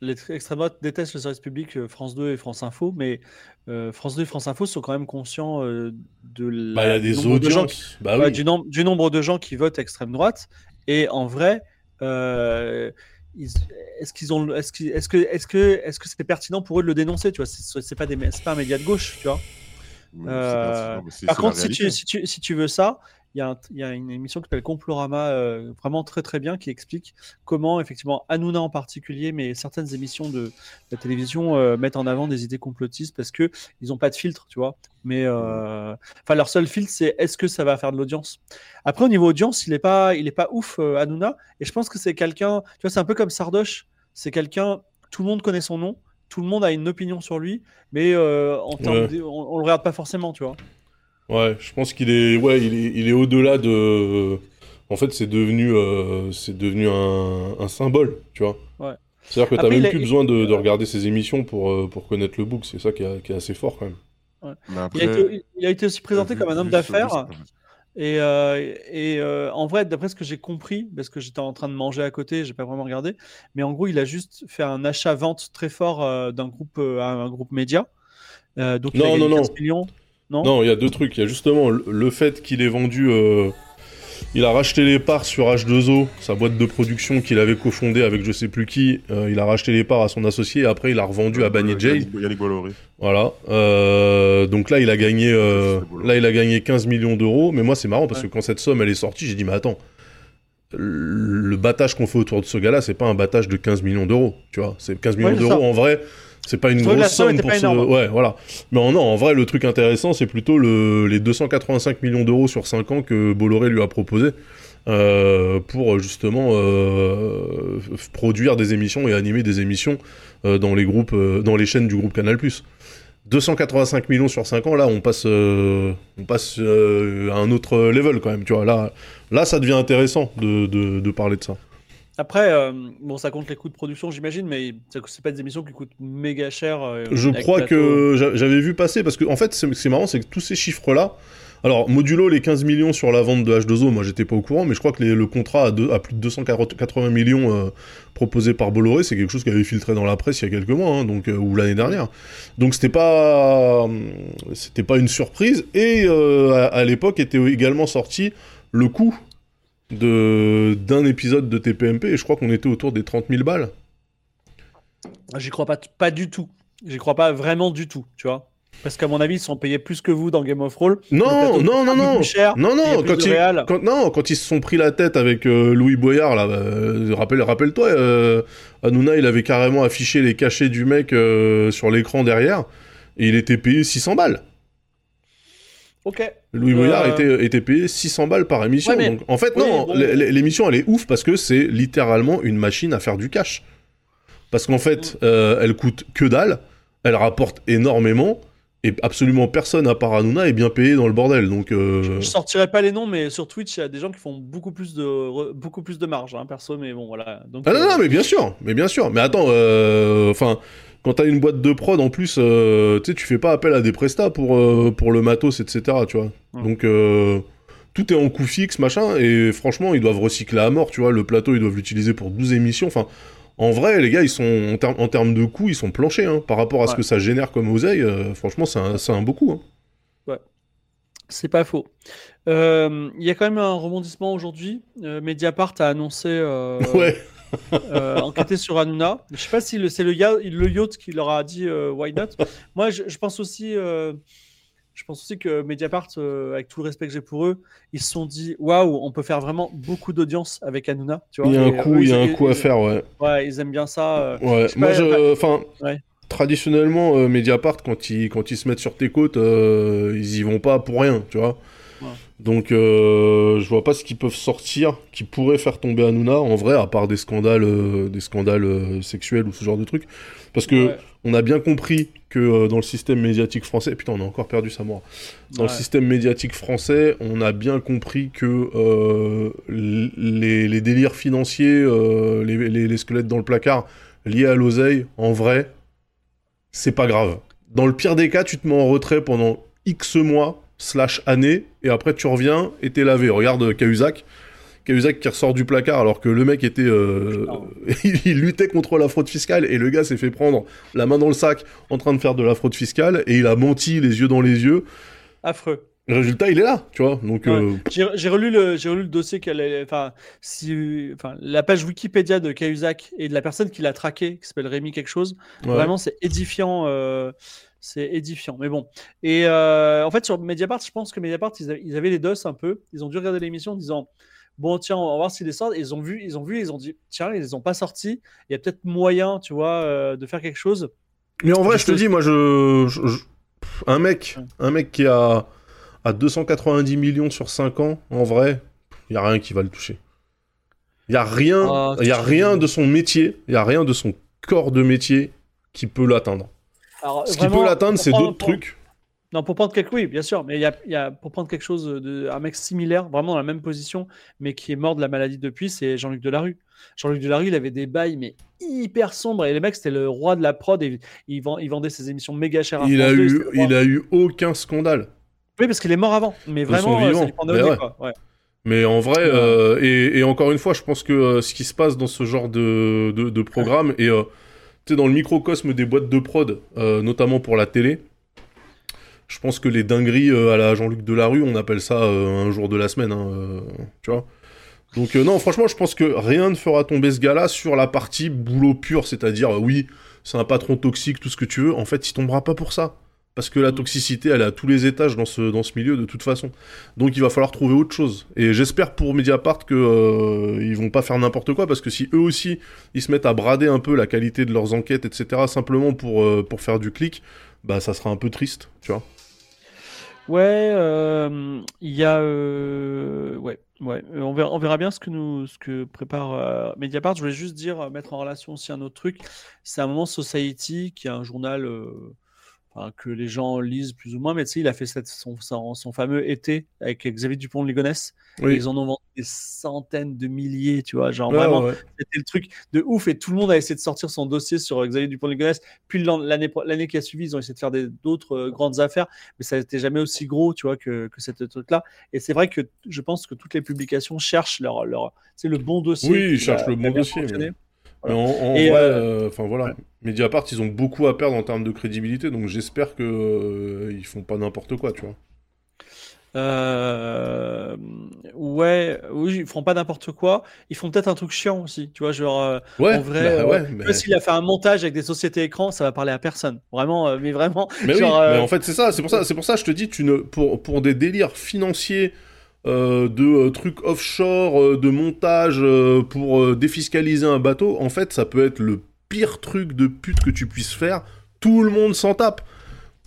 l'extrême droite déteste le service public euh, France 2 et France Info, mais euh, France 2 et France Info sont quand même conscients euh, de la, Bah, il y a du des nombre de gens audiences. Bah oui. du, nom- du nombre de gens qui votent extrême droite. Et en vrai, euh, est-ce qu'ils ont, est-ce qu'ils- est-ce que, est-ce que, est-ce que c'est pertinent pour eux de le dénoncer, tu vois? C'est pas des, c'est pas un média de gauche, tu vois? Euh, Par contre, si tu, réalité. si, tu, si tu veux ça, il y, a un- il y a une émission qui s'appelle Complorama, euh, vraiment très très bien, qui explique comment, effectivement, Hanouna en particulier, mais certaines émissions de la télévision euh, mettent en avant des idées complotistes parce que ils n'ont pas de filtre, tu vois. Mais euh, enfin, leur seul filtre, c'est est-ce que ça va faire de l'audience? Après, au niveau audience, il est pas, il est pas ouf, Hanouna, et je pense que c'est quelqu'un, tu vois, c'est un peu comme Sardoche, c'est quelqu'un, tout le monde connaît son nom. Tout le monde a une opinion sur lui, mais en termes Ouais. de- on, on le regarde pas forcément, tu vois. Ouais, je pense qu'il est, ouais, il est, il est au-delà de. En fait, c'est devenu, euh, c'est devenu un, un symbole, tu vois. Ouais. C'est-à-dire que t'as Après, même a- plus besoin de, de regarder ses émissions pour, euh, pour connaître le book. C'est ça qui est, qui est assez fort quand même. Il a, été, il a été aussi présenté vu- comme un homme d'affaires. Et, euh, et euh, en vrai, d'après ce que j'ai compris, parce que j'étais en train de manger à côté, j'ai pas vraiment regardé, mais en gros, il a juste fait un achat-vente très fort euh, d'un groupe, euh, à un groupe média. Euh, donc, il a Non, gagné non, 15 non. millions. Non, Non, il y a deux trucs. Il y a justement le, le fait qu'il ait vendu. euh, il a racheté les parts sur H2O, sa boîte de production qu'il avait cofondée avec je sais plus qui. Euh, il a racheté les parts à son associé et après il a revendu à Bagné Jay. Yannick, Yannick Bolloré. Voilà. Euh, donc là, il a gagné, euh, là. il a gagné 15 millions d'euros. Mais moi, c'est marrant parce Ouais. que quand cette somme elle est sortie, j'ai dit mais attends, le battage qu'on fait autour de ce gars-là, c'est pas un battage de 15 millions d'euros, tu vois. C'est 15 millions Ouais, d'euros en vrai. C'est pas une grosse somme pour ce. énorme. Ouais, voilà. Mais en- non, en vrai, le truc intéressant, c'est plutôt le, les 285 millions d'euros sur 5 ans que Bolloré lui a proposé euh, pour justement euh, produire des émissions et animer des émissions euh, dans les groupes, dans les chaînes du groupe Canal+. 285 millions sur 5 ans, là, on passe, on passe à un autre level quand même, tu vois. Là, là ça devient intéressant de, de, de parler de ça. Après, euh, bon, ça compte les coûts de production, j'imagine, mais c'est pas des émissions qui coûtent méga cher. euh, Je crois que j'a- j'avais vu passer, parce que en fait, c'est marrant, c'est que tous ces chiffres-là, alors modulo les 15 millions sur la vente de H2O, moi j'étais pas au courant, mais je crois que les- le contrat à, deux- à plus de 280 millions euh, proposé par Bolloré, c'est quelque chose qui avait filtré dans la presse il y a quelques mois, hein, donc, ou l'année dernière. Donc c'était pas, c'était pas une surprise, et à, à l'époque était également sorti le coût de d'un épisode de TPMP, et je crois qu'on était autour des 30 000 balles. J'y crois pas, pas du tout. J'y crois pas vraiment du tout, tu vois. Parce qu'à mon avis, ils sont payés plus que vous dans Game of Thrones. Non, non, non, non. Cher, non, non, quand ils, quand, non, quand ils se sont pris la tête avec euh, Louis Boyard, là, euh, rappelle, rappelle-toi, euh, Hanouna, il avait carrément affiché les cachets du mec euh, sur l'écran derrière, et il était payé 600 balles. Ok. Louis Euh, Boyard était, était payé 600 balles par émission. Ouais, mais- Donc, en fait, oui, non, bon. l'émission, elle est ouf parce que c'est littéralement une machine à faire du cash. Parce qu'en fait, euh, elle coûte que dalle, elle rapporte énormément, et absolument personne à part Hanouna est bien payé dans le bordel. Donc, euh, Je sortirai pas les noms, mais sur Twitch, il y a des gens qui font beaucoup plus de, beaucoup plus de marge, hein, perso, mais bon, voilà. Donc, Ah non, euh, non, mais bien sûr, mais bien sûr. Mais attends, enfin, quand t'as une boîte de prod, en plus, euh, tu sais, tu fais pas appel à des prestats pour, euh, pour le matos, etc., tu vois. Ouais. Donc, euh, tout est en coût fixe, machin, et franchement, ils doivent recycler à mort, tu vois. Le plateau, ils doivent l'utiliser pour 12 émissions. Enfin, en vrai, les gars, ils sont, en, ter- en termes de coûts, ils sont planchés, hein, par rapport à ce Ouais. que ça génère comme oseille. euh, franchement, c'est un, un beau coup. hein. C'est pas faux. Il y a quand même un rebondissement aujourd'hui. Mediapart a annoncé Ouais. euh, enquêter sur Hanouna. Je sais pas si c'est le, ya- le yacht qui leur a dit euh, why not. Moi, je, je pense aussi, euh, je pense aussi que Mediapart, euh, avec tout le respect que j'ai pour eux, ils se sont dit waouh, on peut faire vraiment beaucoup d'audience avec Hanouna. Tu vois Il y a un coup, eux, il y a un coup à faire, ouais. Ouais, ils aiment bien ça. euh. Ouais, moi, je, enfin, Ouais. traditionnellement, euh, Mediapart, quand ils, quand ils se mettent sur tes côtes, euh, ils y vont pas pour rien, tu vois. Ouais. Donc, euh, je vois pas ce qu'ils peuvent sortir qui pourrait faire tomber Hanouna, en vrai, à part des scandales, euh, des scandales euh, sexuels ou ce genre de trucs. Parce que Ouais. on a bien compris que euh, dans le système médiatique français, putain, on a encore perdu sa mort. Dans le système médiatique français, on a bien compris que les, les délires financiers, les, les- les squelettes dans le placard liés à l'oseille, en vrai, c'est pas grave. Dans le pire des cas, tu te mets en retrait pendant X mois, slash années, et après tu reviens et t'es lavé. Regarde euh, Cahuzac. Cahuzac qui ressort du placard alors que le mec était... euh, il luttait contre la fraude fiscale et le gars s'est fait prendre la main dans le sac en train de faire de la fraude fiscale et il a menti les yeux dans les yeux. Affreux. Le résultat, il est là, tu vois. Donc, Ouais. euh, J'ai relu le, j'ai relu le dossier qu'elle, enfin, si, enfin, la page Wikipédia de Cahuzac et de la personne qui l'a traqué, qui s'appelle Rémi quelque chose. ouais. Vraiment, c'est édifiant. euh, c'est édifiant. Mais bon. Et euh, en fait, sur Mediapart, je pense que Mediapart, ils, avaient- ils avaient les dos un peu. Ils ont dû regarder l'émission en disant. Bon, tiens, on va voir s'ils les sortent. Et ils ont vu, ils ont vu, ils ont dit, tiens, ils les ont pas sortis. Il y a peut-être moyen, tu vois, euh, de faire quelque chose. Mais en vrai, je te dis, moi, je, je- je- pff, un mec, un mec qui a, a 290 millions sur 5 ans, en vrai, il y a rien qui va le toucher. Il y a rien, Ah, il y a rien de son métier, il y a rien de son corps de métier qui peut l'atteindre. Alors, Ce qui peut l'atteindre, c'est d'autres trucs. Non, pour prendre quelque, oui, bien sûr, mais il y a, y a- pour prendre quelque chose de un mec similaire, vraiment dans la même position, mais qui est mort de la maladie depuis, c'est Jean-Luc Delarue. Jean-Luc Delarue, il avait des bails mais hyper sombres et les mecs c'était le roi de la prod et il, vend- il vendait ses émissions méga chères. à Il France a 2, eu, il a eu aucun scandale. Oui, parce qu'il est mort avant, mais vraiment, euh, vivant. ça lui pendait au nez, ouais. quoi. Ouais. Mais en vrai, Ouais. euh, et, et encore une fois, je pense que euh, ce qui se passe dans ce genre de, de, de programme, et euh, tu dans le microcosme des boîtes de prod, euh, notamment pour la télé, je pense que les dingueries euh, à la Jean-Luc Delarue, on appelle ça euh, un jour de la semaine, hein, tu vois. Donc non, franchement, je pense que rien ne fera tomber ce gars-là sur la partie boulot pur, c'est-à-dire, oui, c'est un patron toxique, tout ce que tu veux, en fait, il tombera pas pour ça. Parce que la Mm. toxicité, elle est à tous les étages dans ce, dans ce milieu, de toute façon. Donc il va falloir trouver autre chose. Et j'espère pour Mediapart que euh, ils vont pas faire n'importe quoi parce que si eux aussi ils se mettent à brader un peu la qualité de leurs enquêtes, etc. simplement pour euh, pour faire du clic, bah ça sera un peu triste, tu vois. Ouais, euh, il y a, euh, ouais, ouais, on verra, on verra bien ce que nous, ce que prépare euh, Mediapart. Je voulais juste dire, mettre en relation aussi un autre truc. C'est un moment Society, qui est un journal enfin, que les gens lisent plus ou moins, mais tu sais, il a fait cette, son, son, son fameux été avec Xavier Dupont de Ligonnès. Oui. Ils en ont vendu des centaines de milliers, tu vois, genre Ouais, vraiment, ouais. c'était le truc de ouf et tout le monde a essayé de sortir son dossier sur euh, Xavier Dupont de Ligonnès. Puis l'an- l'année l'année qui a suivi, ils ont essayé de faire des- d'autres euh, grandes affaires, mais ça n'était jamais aussi gros, tu vois, que, que cette truc-là. Et c'est vrai que je pense que toutes les publications cherchent leur, leur c'est le bon dossier. Oui, ils cherchent le bon dossier, Mais en, en Et, vrai, euh, euh, enfin voilà, ouais. Mediapart, ils ont beaucoup à perdre en termes de crédibilité, donc j'espère que euh, ils font pas n'importe quoi, tu vois. Euh, ouais, oui, ils feront pas n'importe quoi. Ils font peut-être un truc chiant aussi, tu vois, genre euh, Ouais, en vrai. bah euh, ouais, mais- s'il a fait un montage avec des sociétés écrans, ça va parler à personne. Vraiment, euh, mais vraiment. Mais genre, oui, euh, mais en fait c'est ça, c'est pour ça, c'est pour ça que je te dis, tu ne, pour, pour des délires financiers, euh, de euh, trucs offshore, euh, de montage pour défiscaliser un bateau, en fait ça peut être le pire truc de pute que tu puisses faire. Tout le monde s'en tape.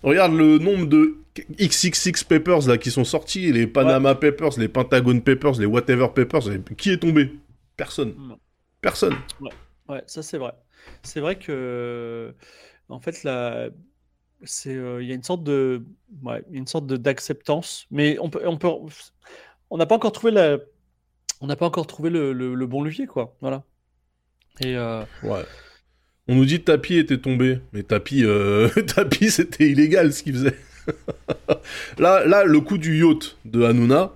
Regarde le nombre de XXX Papers là qui sont sortis, les Panama Papers, les Pentagon Papers, les Whatever Papers, qui est tombé? Personne. Non. Personne. Ouais, ça c'est vrai. C'est vrai que, en fait, là, c'est, euh, il y a une sorte de, ouais, une sorte d'acceptance, mais on peut, on peut, on n'a pas encore trouvé la, on n'a pas encore trouvé le, le- le bon levier, quoi. Voilà. Et euh, Ouais. On nous dit que Tapi était tombé, mais Tapi, euh, Tapi c'était illégal ce qu'il faisait. là, là, le coup du yacht de Hanouna,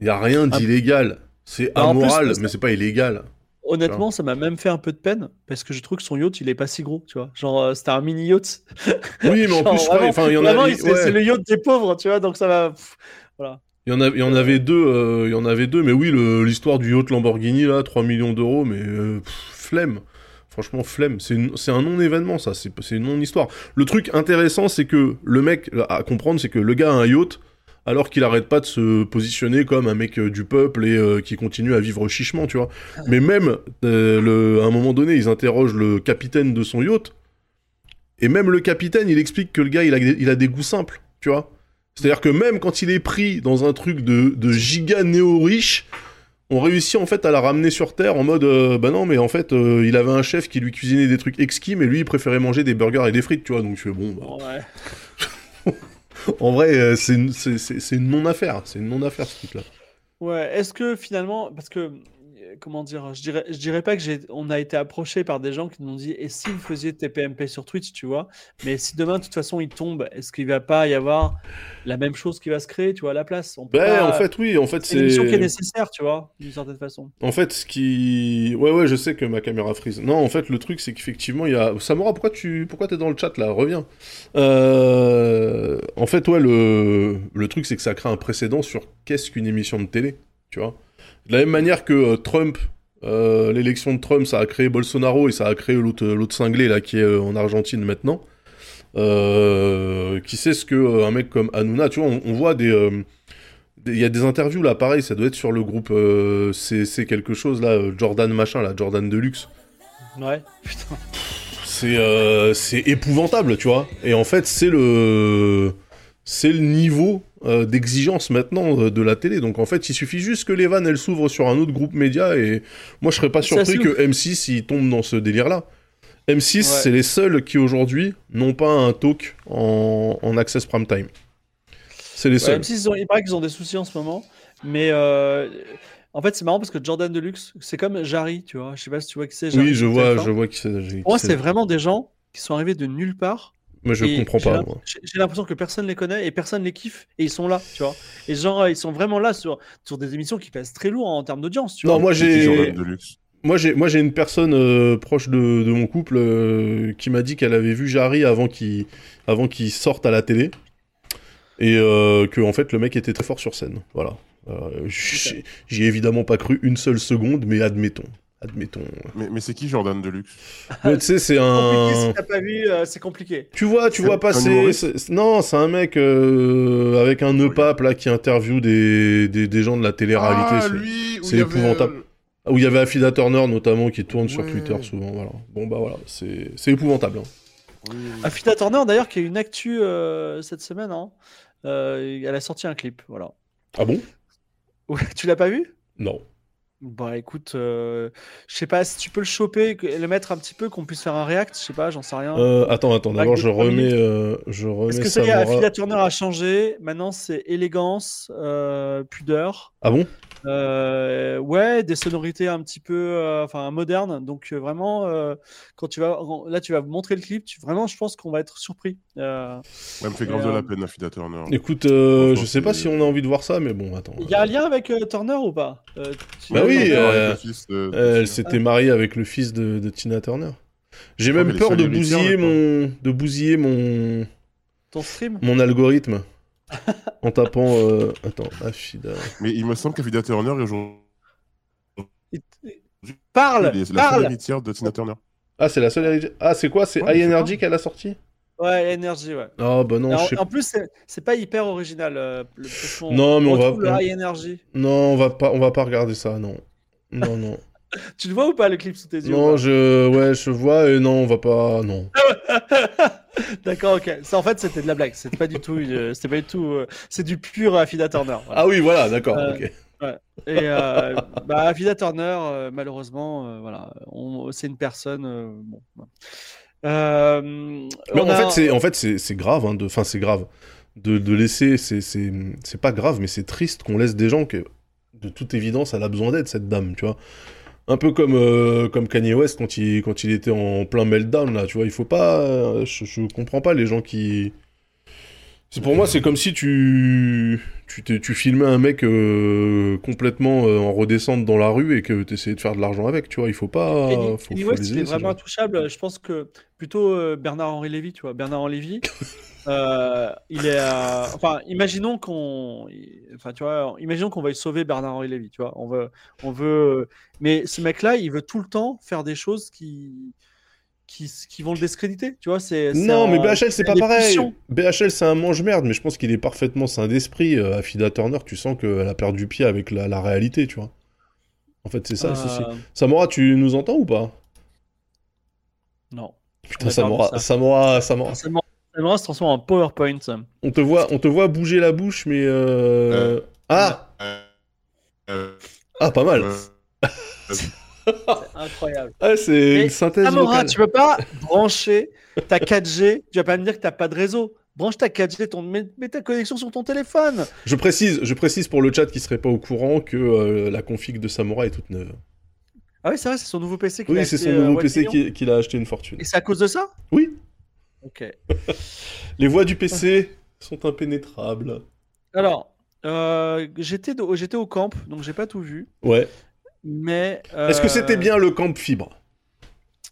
il y a rien Ah. d'illégal. C'est plus, amoral, ça- mais c'est pas illégal. Honnêtement, ça m'a même fait un peu de peine parce que je trouve que son yacht, il est pas si gros, tu vois. Genre, euh, c'était un mini yacht. Oui, mais en Genre, plus, vraiment- enfin, il y en a, ouais, c'est le yacht des pauvres, tu vois. Donc ça va. Voilà. il y en a- il y en avait deux, euh, il y en avait deux, mais oui, l'histoire du yacht Lamborghini là, 3 millions d'euros, mais euh, pff, flemme. Franchement, flemme. C'est un non-événement, ça. C'est c'est une non-histoire. Le truc intéressant, c'est que le mec, à comprendre, c'est que le gars a un yacht, alors qu'il arrête pas de se positionner comme un mec euh, du peuple et euh, qui continue à vivre chichement, tu vois. Mais même, euh, le, à un moment donné, ils interrogent le capitaine de son yacht, et même le capitaine, il explique que le gars, il a, il a des goûts simples, tu vois. C'est-à-dire que même quand il est pris dans un truc de, de giga néo-riche, on réussit en fait à la ramener sur Terre en mode euh, bah non mais en fait euh, il avait un chef qui lui cuisinait des trucs exquis mais lui il préférait manger des burgers et des frites tu vois donc tu fais bon bah, Ouais. en vrai euh, c'est une, une non affaire c'est une non affaire ce truc là Ouais, est-ce que finalement, parce que, comment dire, je dirais, je dirais pas que j'ai, on a été approché par des gens qui nous ont dit, et si vous faisiez TPMP sur Twitch, tu vois, mais si demain, de toute façon, il tombe, est-ce qu'il va pas y avoir la même chose qui va se créer, tu vois, à la place? On peut ben pas- en fait oui en fait c'est une émission qui est nécessaire, tu vois, d'une certaine façon. en fait ce qui ouais ouais je sais que ma caméra frise. Non en fait le truc c'est qu'effectivement il y a Samora pourquoi tu pourquoi t'es dans le chat là? Reviens. Euh, en fait ouais le le truc c'est que ça crée un précédent sur qu'est-ce qu'une émission de télé tu vois? De la même manière que euh, Trump, euh, l'élection de Trump, ça a créé Bolsonaro et ça a créé l'autre l'autre cinglé là qui est euh, en Argentine maintenant. Euh, qui sait ce que euh, un mec comme Hanouna, tu vois, on, on voit des, euh, il y a des interviews là, pareil, ça doit être sur le groupe euh, c'est c'est quelque chose là, euh, Jordan machin là, Jordan Deluxe. Ouais, putain. C'est euh, c'est épouvantable, tu vois. Et en fait, c'est le c'est le niveau euh, d'exigence maintenant euh, de la télé. Donc en fait, il suffit juste que les vannes elles s'ouvrent sur un autre groupe média et moi je serais pas surpris que M6 il tombe dans ce délire là. M6 Ouais. c'est les seuls qui aujourd'hui n'ont pas un talk en, en access prime time. C'est les Ouais, seuls. même s'ils ont- il paraît qu'ils ont des soucis en ce moment, mais euh, en fait, c'est marrant parce que Jordan Deluxe, c'est comme Jarry, tu vois. Je sais pas si tu vois qui c'est. Oui, je vois, TF1. je vois qui c'est. moi, c'est vraiment des gens qui sont arrivés de nulle part. Moi je et comprends pas. J'ai l'impression que personne les connaît et personne les kiffe et ils sont là, tu vois. Et genre, ils sont vraiment là sur, sur des émissions qui pèsent très lourd en termes d'audience, tu Non, vois. moi j'ai. Moi, j'ai, moi, j'ai une personne euh, proche de, de mon couple euh, qui m'a dit qu'elle avait vu Jarry avant qu'il, avant qu'il sorte à la télé. Et euh, que, en fait, le mec était très fort sur scène. Voilà. Euh, j'ai, j'y ai évidemment pas cru une seule seconde, mais admettons. Admettons. Mais, mais c'est qui Jordan Deluxe? Tu sais, c'est Compliqué, un. si t'as pas vu, euh, c'est compliqué. Tu vois, tu vois passer. Non, c'est un mec euh, avec un nœud pape là qui interviewe des, des, des gens de la télé-réalité. Ah, c'est- y avait, épouvantable. euh, Où il y avait Affida Turner notamment qui tourne sur. Twitter souvent. Voilà. Bon bah voilà, c'est, c'est épouvantable. hein. oui. Afida Turner, d'ailleurs, qui a une actu euh, cette semaine, hein. Euh, elle a sorti un clip, voilà. Ah bon? Ouais, tu l'as pas vu? Non. Bah écoute, euh, je sais pas si tu peux le choper le mettre un petit peu, qu'on puisse faire un react, je sais pas, j'en sais rien. Euh, attends, attends, d'abord je remets, euh, je remets Est-ce que ça y est. Afida Turner a changé Maintenant c'est élégance, euh, pudeur. Ah bon? Euh, ouais, des sonorités un petit peu, euh, enfin modernes. Donc euh, vraiment, euh, quand tu vas, là tu vas montrer le clip, tu, vraiment, je pense qu'on va être surpris. Euh, Ça me fait grave de la peine, Affida Turner. Écoute, euh, Franchement, je sais pas si on a envie de voir ça, mais bon, attends. Il y a un lien avec euh, Turner ou pas? Euh, Bah oui, euh, Elle Tina. s'était mariée avec le fils de, de Tina Turner. J'ai même peur de bousiller mon, de bousiller mon, Ton stream? mon algorithme. En tapant. euh, Attends, Afida. Mais il me semble qu'Afida Turner est aujourd'hui Parle, la seule parle. héritière de Tina Turner. Ah, c'est la seule héritière. Ah, c'est quoi? C'est Ouais, High Energy qu'elle a sorti? Ouais, énergie, ouais. Ah, bah non, en, je sais en plus, c'est- c'est pas hyper original. euh, le- Non, mais on va- retrouve le on- high energy. Non, on va pas, on va pas regarder ça, non. Non, non. Tu le vois ou pas le clip sous tes yeux non, je, ouais, je vois et non, on va pas, non. D'accord, ok. Ça, en fait, c'était de la blague. C'était pas du tout. euh, C'était pas du tout. euh, c'est du pur Affida Turner. voilà. Ah oui, voilà, d'accord. Euh, ok. Et euh, bah, Affida Turner, euh, malheureusement, euh, voilà, c'est une personne. euh, bon. Euh, Mais en a- fait, c'est, en fait, c'est, grave, hein, de, enfin, c'est grave de, de laisser, c'est, c'est, c'est pas grave, mais c'est triste qu'on laisse des gens que, de toute évidence, elle a besoin d'aide cette dame, tu vois. Un peu comme, euh, comme Kanye West quand il, quand il était en plein meltdown là, tu vois. Il faut pas, euh, je, je comprends pas les gens qui. C'est pour moi, c'est comme si tu, tu, tu filmais un mec euh, complètement en redescente dans la rue et que tu essayais de faire de l'argent avec, tu vois. Il faut pas. Faut, faut West, il est vraiment intouchable. Je pense que plutôt Bernard-Henri Lévy, tu vois. Bernard-Henri Lévy, euh, il est. euh, Enfin, imaginons qu'on. Enfin, tu vois, imaginons qu'on va sauver Bernard-Henri Lévy, tu vois. On veut, on veut. Mais ce mec-là, il veut tout le temps faire des choses qui. Qui, qui vont le discréditer, tu vois. C'est, Non, un- mais BHL, c'est pas pareil. pulsions. BHL, c'est un mange-merde, mais je pense qu'il est parfaitement sain d'esprit. Euh, Affida Turner, tu sens qu'elle a perdu pied avec la, la réalité, tu vois. En fait, c'est ça le souci. Euh, Samora, tu nous entends ou pas? Non. Putain, Samora. Samora, Samora. Se transforme en PowerPoint. On te voit, on te voit bouger la bouche, mais euh... Euh, ah, Euh, ah, pas mal. Incroyable. Ah, c'est une synthèse Samora, vocale. tu peux pas brancher ta 4G. Tu vas pas me dire que t'as pas de réseau. Branche ta 4G, ton... mets, ta connexion sur ton téléphone. Je précise, je précise pour le chat qui serait pas au courant que euh, la config de Samora est toute neuve. Ah oui, c'est vrai, c'est son nouveau PC qu'il a Oui, c'est acheté, son nouveau PC qu'il a acheté une fortune. Et c'est à cause de ça? Oui, Ok. les voix du PC sont impénétrables. Alors, euh, j'étais au camp, donc j'ai pas tout vu. Ouais. Mais. Est-ce que euh, c'était bien le camp fibre?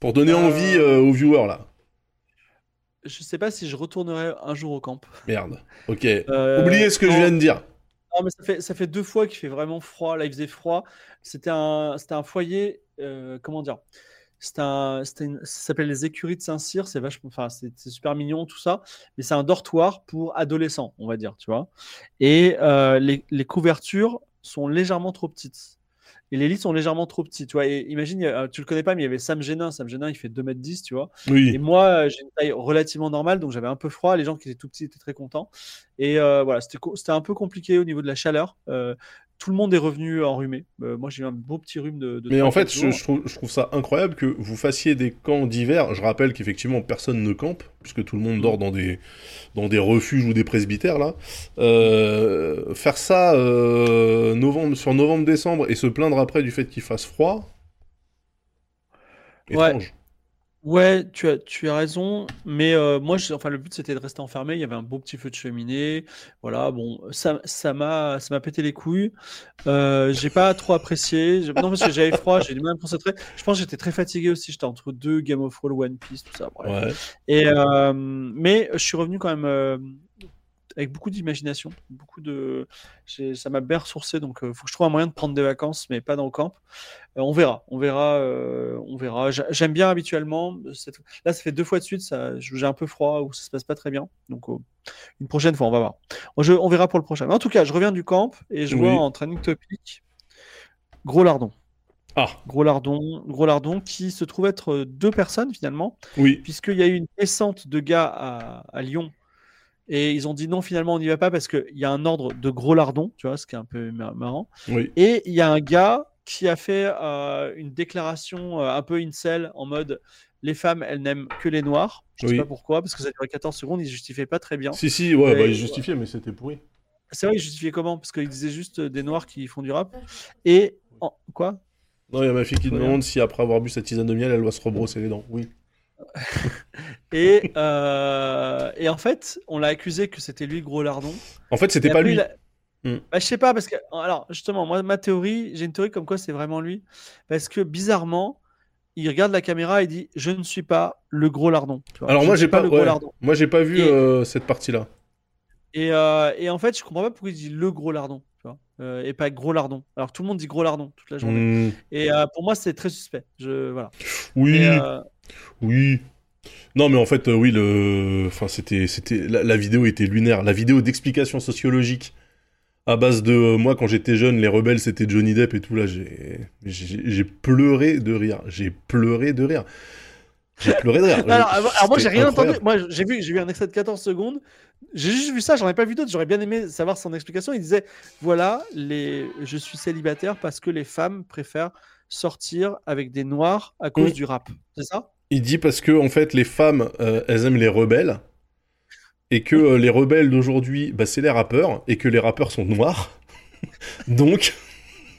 Pour donner Euh, envie euh, aux viewers là. Je sais pas si je retournerai un jour au camp. Merde. Ok. Euh, Oubliez ce que je viens de dire. Non, mais ça fait, ça fait deux fois qu'il fait vraiment froid. Là, il faisait froid. C'était un, un foyer. euh, comment dire? C'était un, une- ça s'appelle les écuries de Saint-Cyr. C'est vachement, enfin, c'est c'est super mignon tout ça. Mais c'est un dortoir pour adolescents, on va dire, tu vois. Et euh, les, les couvertures sont légèrement trop petites. Et les lits sont légèrement trop petits, tu vois. Et imagine, a- tu le connais pas, mais il y avait Sam Génin. Sam Génin, il fait 2m10, tu vois. Et Oui. moi, euh, j'ai une taille relativement normale, donc j'avais un peu froid. Les gens qui étaient tout petits étaient très contents. Et euh, voilà, c'était un peu compliqué au niveau de la chaleur. Euh, tout le monde est revenu enrhumé. Euh, moi, j'ai eu un beau petit rhume de. de Mais en 3-4 fait, je, trouve, je trouve ça incroyable que vous fassiez des camps d'hiver. Je rappelle qu'effectivement, personne ne campe, puisque tout le monde dort dans des, dans des refuges ou des presbytères, là. Euh, faire ça euh, novembre, sur novembre-décembre et se plaindre après du fait qu'il fasse froid. Ouais. Étrange. Ouais, tu as, tu as raison. Mais euh, moi, je- enfin, le but c'était de rester enfermé. Il y avait un beau petit feu de cheminée. Voilà, bon, ça, ça m'a, ça m'a pété les couilles. Euh, j'ai pas trop apprécié. Non, parce que j'avais froid, j'ai du mal à me concentrer. Je pense que j'étais très fatigué aussi. J'étais entre deux Game of Thrones, One Piece, tout ça. bref. Ouais. Et euh, mais je suis revenu quand même euh, avec beaucoup d'imagination, beaucoup de, ça m'a bien ressourcé. Donc, il faut que je trouve un moyen de prendre des vacances, mais pas dans le camp. Euh, on verra, on verra, euh, on verra. J'a- J'aime bien habituellement. cette- Là, ça fait deux fois de suite, ça, j'ai un peu froid ou ça se passe pas très bien. Donc, euh, une prochaine fois, on va voir. Je- on verra pour le prochain. Mais en tout cas, je reviens du camp et je vois en training topic gros lardon. Ah, Gros lardon, gros lardon qui se trouve être euh, deux personnes finalement oui. puisqu'il y a eu une descente de gars à, à Lyon. Et ils ont dit non, finalement, on n'y va pas parce qu'il y a un ordre de gros lardons, tu vois, ce qui est un peu mar- marrant. Oui. Et il y a un gars qui a fait euh, une déclaration euh, un peu incel en mode les femmes, elles n'aiment que les noirs. Je ne Oui. sais pas pourquoi, parce que ça durait 14 secondes, il justifiait pas très bien. Si, si, ouais, Et- bah, il justifiait, mais c'était pourri. C'est vrai, il justifiait comment? Parce qu'il disait juste euh, des noirs qui font du rap. Et en- quoi? Non, il y a ma fille qui demande si après avoir bu sa tisane de miel, elle doit se rebrosser les dents. Oui. et, euh, et en fait, on l'a accusé que c'était lui le gros lardon. En fait, c'était pas après, lui. a- Hmm. Bah, je sais pas, parce que. Alors, justement, moi, ma théorie, j'ai une théorie comme quoi c'est vraiment lui. Parce que bizarrement, il regarde la caméra et dit Je ne suis pas le gros lardon. tu vois. Alors Je moi, j'ai pas, ouais. moi, j'ai pas vu Et- euh, cette partie-là. Et, euh, et en fait, je comprends pas pourquoi il dit le gros lardon, tu vois, et pas gros lardon. Alors tout le monde dit gros lardon toute la journée. Hmm, Et pour moi, c'est très suspect. Je voilà. oui, oui. Non, mais en fait, euh, oui, le, enfin, c'était, c'était, la, la vidéo était lunaire. La vidéo d'explication sociologique à base de euh, moi quand j'étais jeune, les rebelles c'était Johnny Depp et tout là, j'ai, j'ai, j'ai pleuré de rire. J'ai pleuré de rire. J'ai pleuré de rire. alors, alors, alors moi, j'ai rien incroyable. entendu. Moi, j'ai vu, j'ai vu un extrait de 14 secondes. J'ai juste vu ça. J'en ai pas vu d'autres. J'aurais bien aimé savoir son explication. Il disait voilà, les, je suis célibataire parce que les femmes préfèrent sortir avec des noirs à cause du rap. C'est ça? Il dit parce que en fait les femmes euh, elles aiment les rebelles et que euh, les rebelles d'aujourd'hui bah, c'est les rappeurs et que les rappeurs sont noirs. Donc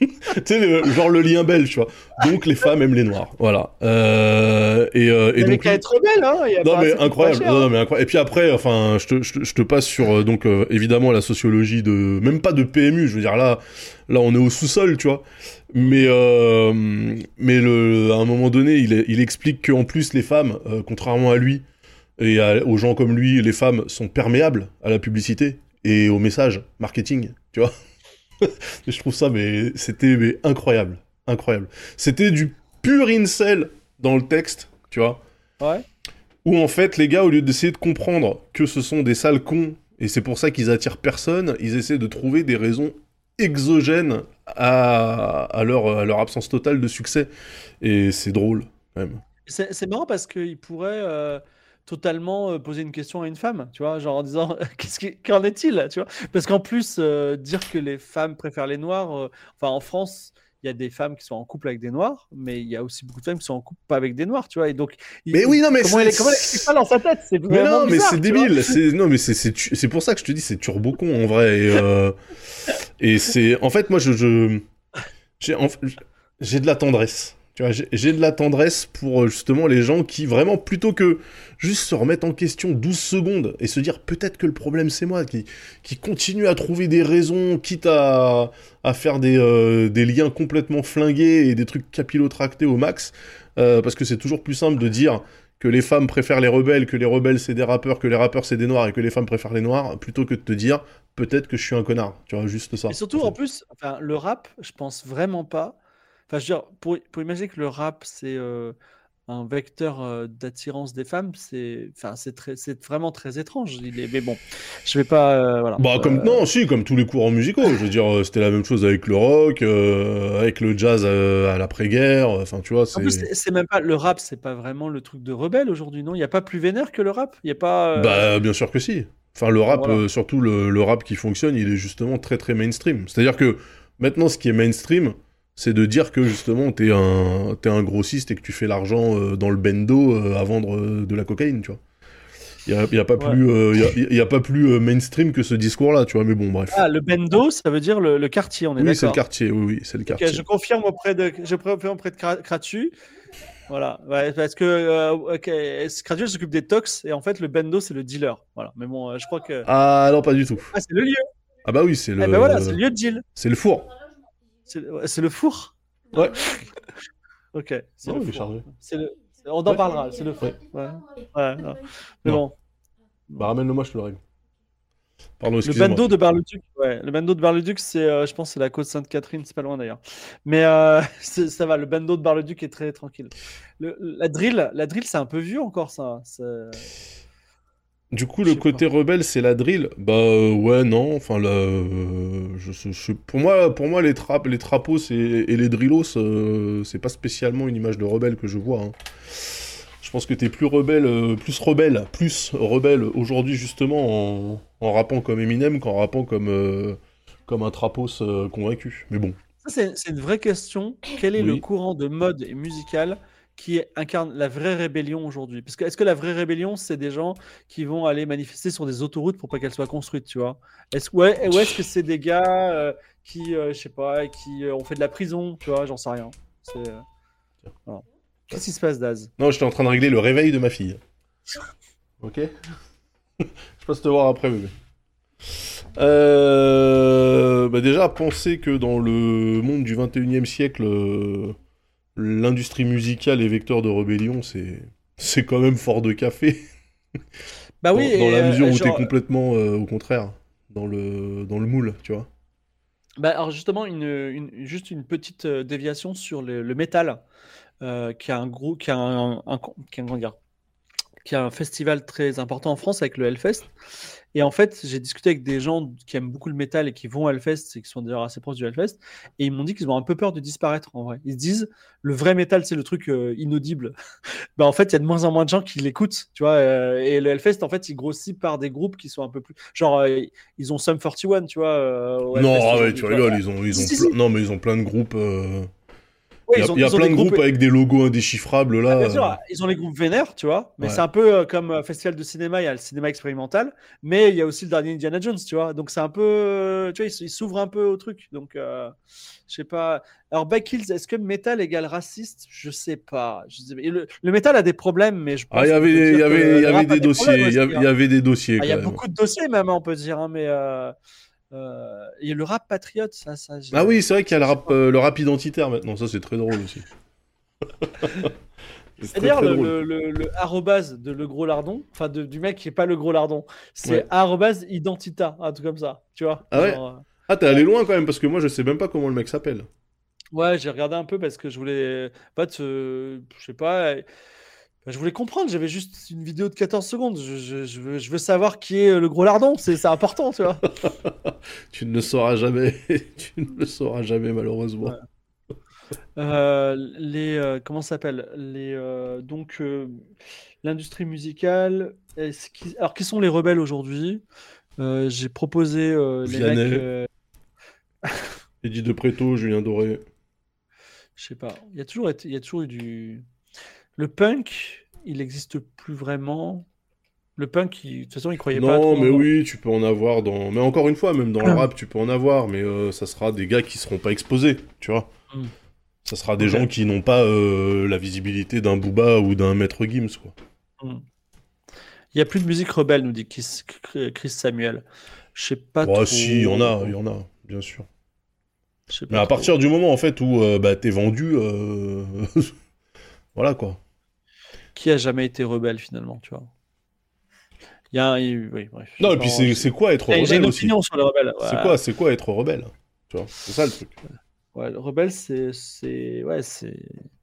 tu sais le- genre le lien belge tu vois donc les femmes aiment les noirs voilà Euh, et, euh, et donc être rebelle, hein. il y a non pas- mais incroyable. cher, Non, hein. non, mais incroyable. Et puis après, enfin, je te, je te, je te passe sur euh, donc euh, évidemment la sociologie de même pas de PMU. Je veux dire là, là on est au sous-sol, tu vois. Mais mais le, à un moment donné, il, il explique qu'en plus les femmes, contrairement à lui et à- aux gens comme lui, les femmes sont perméables à la publicité et au message marketing, tu vois. Et je trouve ça mais c'était mais incroyable, incroyable. C'était du pur incel dans le texte, tu vois Ouais. où en fait les gars au lieu d'essayer de comprendre que ce sont des sales cons et c'est pour ça qu'ils attirent personne, ils essaient de trouver des raisons exogènes à, à leur, à leur absence totale de succès et c'est drôle quand même. C'est marrant parce qu'il pourrait euh, totalement euh, poser une question à une femme, tu vois, genre en disant qu'est-ce qui- qu'en est-il, tu vois? Parce qu'en plus, euh, dire que les femmes préfèrent les noirs, euh, enfin en France, il y a des femmes qui sont en couple avec des noirs, mais il y a aussi beaucoup de femmes qui sont en couple pas avec des noirs, tu vois, et donc. il- Mais oui non mais Comment c'est- elle, comment elle ça dans sa tête C'est mais non mais c'est débile, c'est non mais c'est c'est c'est pour ça que je te dis c'est turbo con en vrai et, euh, et c'est en fait moi je je- j'ai en- j'ai de la tendresse. Tu vois, j'ai de la tendresse pour euh, justement les gens qui vraiment plutôt que juste se remettre en question 12 secondes et se dire peut-être que le problème c'est moi qui qui continue à trouver des raisons quitte à à faire des euh, des liens complètement flingués et des trucs capillotractés au max euh, parce que c'est toujours plus simple de dire que les femmes préfèrent les rebelles, que les rebelles c'est des rappeurs, que les rappeurs c'est des noirs et que les femmes préfèrent les noirs, plutôt que de te dire peut-être que je suis un connard. Tu vois, juste ça. Et surtout, en plus, enfin, le rap, je pense vraiment pas. Enfin, je veux dire, pour, pour imaginer que le rap, c'est euh, un vecteur euh, d'attirance des femmes, c'est enfin, c'est très- c'est vraiment très étrange. Il est... Mais bon, je vais pas. euh, voilà. Bah, comme, non, si, comme tous les courants musicaux. Je veux dire, c'était la même chose avec le rock, avec le jazz à l'après-guerre. Enfin, tu vois, En plus, c'est. même pas le rap, c'est pas vraiment le truc de rebelle aujourd'hui, non? Il n'y a pas plus vénère que le rap? Il y a pas. Bah, bien sûr que si. Enfin, le rap, Voilà. surtout le, le rap qui fonctionne, il est justement très très mainstream. C'est-à-dire que maintenant, ce qui est mainstream, c'est de dire que justement, t'es un, t'es un grossiste et que tu fais l'argent euh, dans le bendo euh, à vendre euh, de la cocaïne, tu vois. Il n'y a, y a, pas plus, y a, y a pas plus mainstream que ce discours-là, tu vois, mais bon, bref. Ah, le bendo, ça veut dire le, le quartier, on est oui, c'est le d'accord. quartier, oui, oui, c'est le quartier. je confirme auprès de, je confirme auprès de Kratu. Voilà, ouais, parce que euh, ok, Kratu s'occupe des tox? Et en fait le bendo c'est le dealer. Voilà, mais bon, je crois que Ah non, pas du tout. ah, c'est le lieu. Ah bah oui, c'est le, Eh ben voilà, c'est le lieu de deal. c'est le four. C'est le, four? Ouais. ok. C'est Non, le il est four. chargé. C'est le. c'est- On en Ouais. parlera. C'est le four. Ouais. Ouais, non. Mais Non. bon, Bah ramène-le-moi, je te le règle. Pardon, le bendo de Bar-le-Duc, ouais, le bendo de Bar-le-Duc, c'est, euh, je pense, c'est la côte Sainte-Catherine, c'est pas loin d'ailleurs. Mais euh, ça va, le bendo de Bar-le-Duc est très tranquille. Le- la drill, la drill, c'est un peu vieux encore ça. Du coup, le côté rebelle, c'est la drill. Bah euh, ouais, non. Enfin, là, euh, je, je- je- pour moi, pour moi, les trappes, les trapos et les drillos, euh, c'est pas spécialement une image de rebelle que je vois. hein. Je pense que t'es plus rebelle, euh, plus rebelle, plus rebelle aujourd'hui justement en, en rappant comme Eminem qu'en rappant comme euh, comme un trapos euh, convaincu. Mais bon. C'est, une vraie question. Quel est le courant de mode et musical qui incarne la vraie rébellion aujourd'hui est-ce que la vraie rébellion, c'est des gens qui vont aller manifester sur des autoroutes pour pas qu'elles soient construites, tu vois? Ou est-ce que c'est des gars euh, qui, euh, je sais pas, qui euh, ont fait de la prison, tu vois? J'en sais rien. Euh. Qu'est-ce qui se passe, Daz? Non, j'étais en train de régler le réveil de ma fille. Ok? Je passe te voir après, bébé. Euh, bah déjà, penser que dans le monde du 21e siècle, l'industrie musicale est vecteur de rébellion, c'est c'est quand même fort de café. Bah oui, dans, dans et, la euh, mesure où genre, t'es complètement euh, au contraire. dans le, dans le moule, tu vois. Bah, alors justement, une, une- juste une petite euh, déviation sur le, le métal, euh, qui a un gros, qui a un, un- qui a un- comment dire, qui a un festival très important en France avec le Hellfest. Et en fait, j'ai discuté avec des gens qui aiment beaucoup le métal et qui vont au Hellfest et qui sont d'ailleurs assez proches du Hellfest. Et ils m'ont dit qu'ils ont un peu peur de disparaître en vrai. Ils se disent, le vrai métal, c'est le truc euh, inaudible. bah, en fait, il y a de moins en moins de gens qui l'écoutent, tu vois. euh, et le Hellfest, en fait, il grossit par des groupes qui sont un peu plus. Genre, euh, ils ont Sum 41, tu vois. Non, Hellfest ah ouais, tu rigoles, ils ont, ils ont Si, si, plein- si. Non, mais ils ont plein de groupes. Ouais, Il y a, ils ont- il y a ils ont plein de groupes avec des logos indéchiffrables là. Ah, bien sûr, ils ont les groupes vénères, tu vois, mais Ouais. c'est un peu euh, comme euh, festival de cinéma, il y a le cinéma expérimental, mais il y a aussi le dernier Indiana Jones, tu vois, donc c'est un peu, euh, tu vois, ils s'ouvrent un peu au truc, donc euh, je sais pas. Alors Back Hills, est-ce que métal égale raciste? Je sais pas. Je sais le, le métal a des problèmes, mais je pense Ah, il y avait, il y avait, il y avait a des dossiers. problèmes Il y aussi, avait, hein. il y avait des dossiers. Ah, Il y a beaucoup de dossiers même, on peut dire, hein, mais euh, euh, il y a le rap patriote, ça, ça. Ah oui, c'est vrai qu'il y a le rap, euh, le rap identitaire maintenant. Ça, c'est très drôle aussi. C'est très, C'est-à-dire le, le, le, le arrobase de le gros lardon, enfin de- du mec qui est pas le gros lardon, c'est Ouais. arrobase identita, un truc comme ça, tu vois. Ah ouais Genre, euh, Ah, t'es allé loin quand même parce que moi, je sais même pas comment le mec s'appelle. ouais, j'ai regardé un peu parce que je voulais, en fait, euh, je sais pas, euh, je voulais comprendre. J'avais juste une vidéo de 14 secondes. Je, je- je veux, je veux savoir qui est le gros lardon. C'est important, tu vois. Tu ne le sauras jamais. tu ne le sauras jamais, malheureusement. Ouais. Euh, les euh, comment ça s'appelle? Les euh, donc euh, l'industrie musicale alors qui sont les rebelles aujourd'hui? Euh, j'ai proposé euh, les mecs euh, Eddie De Preto, Julien Doré. je sais pas il y a toujours été, il y a toujours eu du le punk il n'existe plus vraiment le punk il- de toute façon il croyait pas Non, mais oui, tu peux en avoir dans. Mais encore une fois, même dans le Ah. rap, tu peux en avoir, mais euh, ça sera des gars qui seront pas exposés, tu vois. Mm. Ça sera des gens qui n'ont pas euh, la visibilité d'un Booba ou d'un Maître Gims, quoi. il y a plus de musique rebelle nous dit Chris, Chris Samuel je sais pas Oh, trop si, il y en a, il y en a, bien sûr. Mais à trop. partir du moment, en fait, où euh, bah, t'es vendu, euh, voilà, quoi. Qui a jamais été rebelle finalement, tu vois. Il y a un... Oui, bref. Non, et puis c'est c'est quoi être J'ai- J'ai rebelle une aussi opinion sur les rebelles. C'est quoi, c'est quoi être rebelle Tu vois, c'est ça le truc. Ouais, le rebelle, c'est, c'est, ouais, c'est.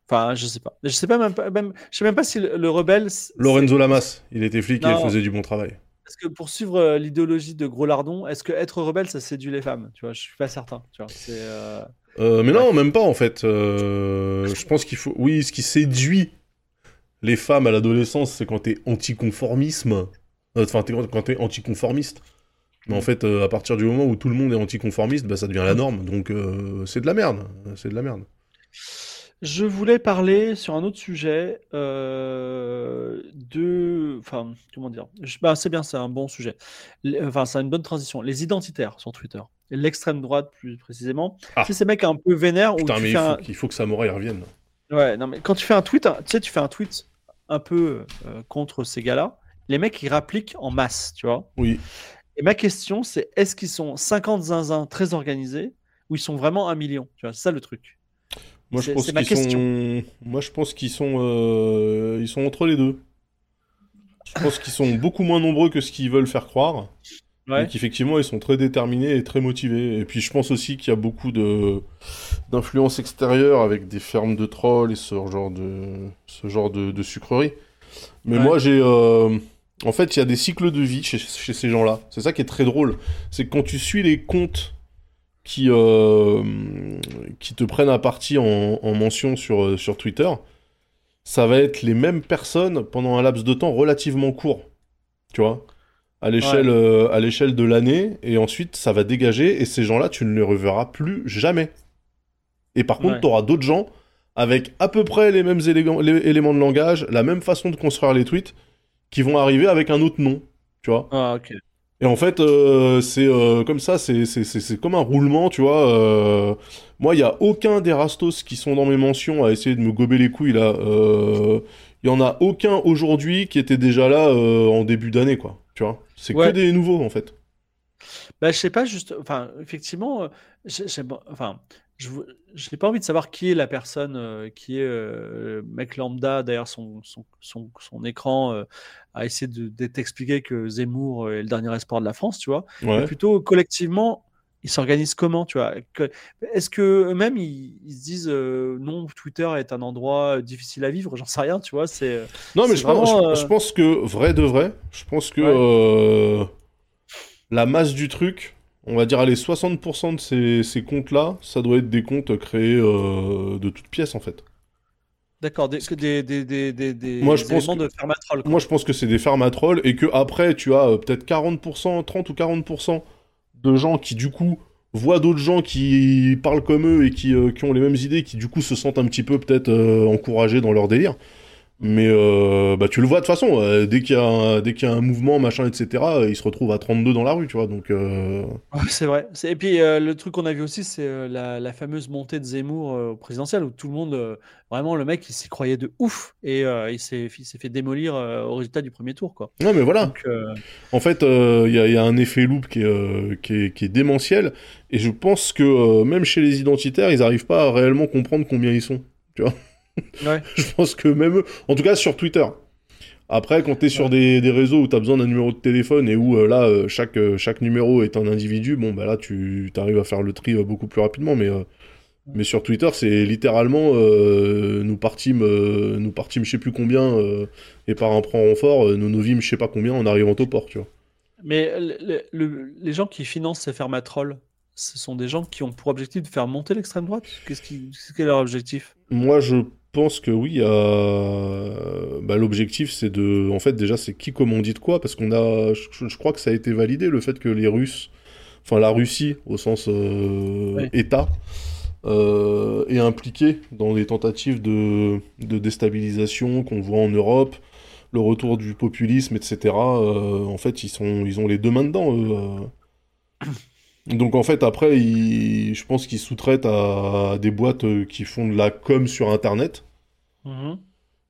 Enfin, je sais pas. Je sais pas même pas. Même... Je sais même pas si le, le rebelle. c'est- Lorenzo Lamas, il était flic et il faisait du bon travail. Est-ce que pour suivre euh, l'idéologie de Gros Lardon, est-ce que être rebelle, ça séduit les femmes Tu vois, je suis pas certain. Tu vois, c'est. euh, Euh, mais non, même pas en fait. Euh, je pense qu'il faut. Oui, ce qui séduit les femmes à l'adolescence, c'est quand t'es anticonformisme. Euh, Enfin, t'es- quand t'es anticonformiste. Mais en fait, euh, à partir du moment où tout le monde est anticonformiste, bah, ça devient la norme. Donc, euh, c'est de la merde. C'est de la merde. Je voulais parler sur un autre sujet euh, de. Enfin, comment dire? Je- bah, C'est bien, c'est un bon sujet. Les- Enfin, c'est une bonne transition. Les identitaires sur Twitter. L'extrême droite, plus précisément. Ah. C'est ces mecs un peu vénères Putain, mais il faut, un- qu'il faut que Samouraï revienne. Ouais, non, mais quand tu fais un tweet, hein, tu sais, tu fais un tweet un peu euh, contre ces gars-là, les mecs, ils rappliquent en masse, tu vois. Oui. Et ma question, c'est est-ce qu'ils sont 50 zinzins très organisés ou ils sont vraiment un million Tu vois, c'est ça le truc. Moi, je C'est- pense qu'ils sont. Moi, je pense qu'ils sont. euh, Ils sont entre les deux. Je pense qu'ils sont beaucoup moins nombreux que ce qu'ils veulent faire croire. Ouais. Et qu'effectivement, ils sont très déterminés et très motivés. Et puis, je pense aussi qu'il y a beaucoup de d'influence extérieure avec des fermes de trolls et ce genre de ce genre de, de sucreries. Mais Ouais. moi, j'ai euh, en fait, il y a des cycles de vie chez, chez ces gens-là. C'est ça qui est très drôle. C'est que quand tu suis les comptes qui euh, qui te prennent à partie en, en mention sur euh, sur Twitter, ça va être les mêmes personnes pendant un laps de temps relativement court. Tu vois? À l'échelle euh, à l'échelle de l'année et ensuite ça va dégager et ces gens-là tu ne les reverras plus jamais. Et par contre, Ouais. tu auras d'autres gens avec à peu près les mêmes les- éléments de langage, la même façon de construire les tweets qui vont arriver avec un autre nom, tu vois. Ah, ok. Et en fait, euh, c'est euh, comme ça, c'est comme un roulement, tu vois. euh, moi, il y a aucun des Rastos qui sont dans mes mentions à essayer de me gober les couilles là. Il y en a aucun aujourd'hui qui était déjà là en début d'année, quoi. Tu vois. C'est que Ouais. des nouveaux en fait. Bah, je sais pas, juste. Enfin, effectivement, euh, enfin, je n'ai pas envie de savoir qui est la personne euh, qui est euh, mec lambda derrière son, son, son, son écran euh, à essayer de, de t'expliquer que Zemmour est le dernier espoir de la France, tu vois. Mais Ouais. plutôt collectivement, ils s'organisent comment, tu vois? Est-ce que eux-mêmes ils, ils se disent euh, non, Twitter est un endroit difficile à vivre? J'en sais rien, tu vois. C'est euh, Non, mais je pense, vraiment, je- je euh, pense que, vrai de vrai, je pense que Ouais. euh, la masse du truc, on va dire, allez, 60% de ces, ces comptes-là, ça doit être des comptes créés euh, de toutes pièces, en fait. d'accord, des, des, des, des, Moi, je pense que- de. Moi, je pense que c'est des fermes à trolls et que après, tu as euh, peut-être 40%, 30 ou 40% de gens qui, du coup, voient d'autres gens qui parlent comme eux et qui, euh, ont les mêmes idées, qui, du coup, se sentent un petit peu peut-être euh, encouragés dans leur délire. Mais euh, bah, tu le vois de toute façon, euh, dès qu'il y, a un- dès qu'il y a un mouvement, machin, etc., euh, ils se retrouvent à 32 dans la rue, tu vois. Donc, euh, c'est vrai. Et puis le truc qu'on a vu aussi, c'est la, la fameuse montée de Zemmour au présidentiel, où tout le monde, vraiment le mec, il s'y croyait de ouf et il s'est il fait démolir au résultat du premier tour, quoi. non, mais voilà. Donc, En fait, il y, a- il y a un effet loop qui est, qui est, qui est démentiel, et je pense que même chez les identitaires, ils n'arrivent pas à réellement comprendre combien ils sont. Ouais. Je pense que même eux, en tout cas sur Twitter. Après, quand tu es sur des, des réseaux où tu as besoin d'un numéro de téléphone et où euh, là, euh, chaque, euh, chaque numéro est un individu, bon, bah là, tu arrives à faire le tri beaucoup plus rapidement. Mais, mais sur Twitter, c'est littéralement euh, nous partîmes, euh, nous partîmes je sais plus combien euh, et par un prend renfort, nous nous vîmes je sais pas combien en arrivant au port, tu vois. Mais le- le- le- les gens qui financent ces fermatrolls, ce sont des gens qui ont pour objectif de faire monter l'extrême droite? Qu'est-ce qui, quel est leur objectif? Moi, je pense que oui. euh, bah, L'objectif, c'est de. En fait, déjà, c'est qui commandite quoi Parce qu'on a. Je, je crois que ça a été validé le fait que les Russes. Enfin, la Russie, au sens euh. État, euh, est impliquée dans des tentatives de, de déstabilisation qu'on voit en Europe, le retour du populisme, etc. En fait, ils, sont, ils ont les deux mains dedans, eux. Euh. Donc en fait après je pense qu'ils sous-traitent à des boîtes euh, qui font de la com sur internet Mhm.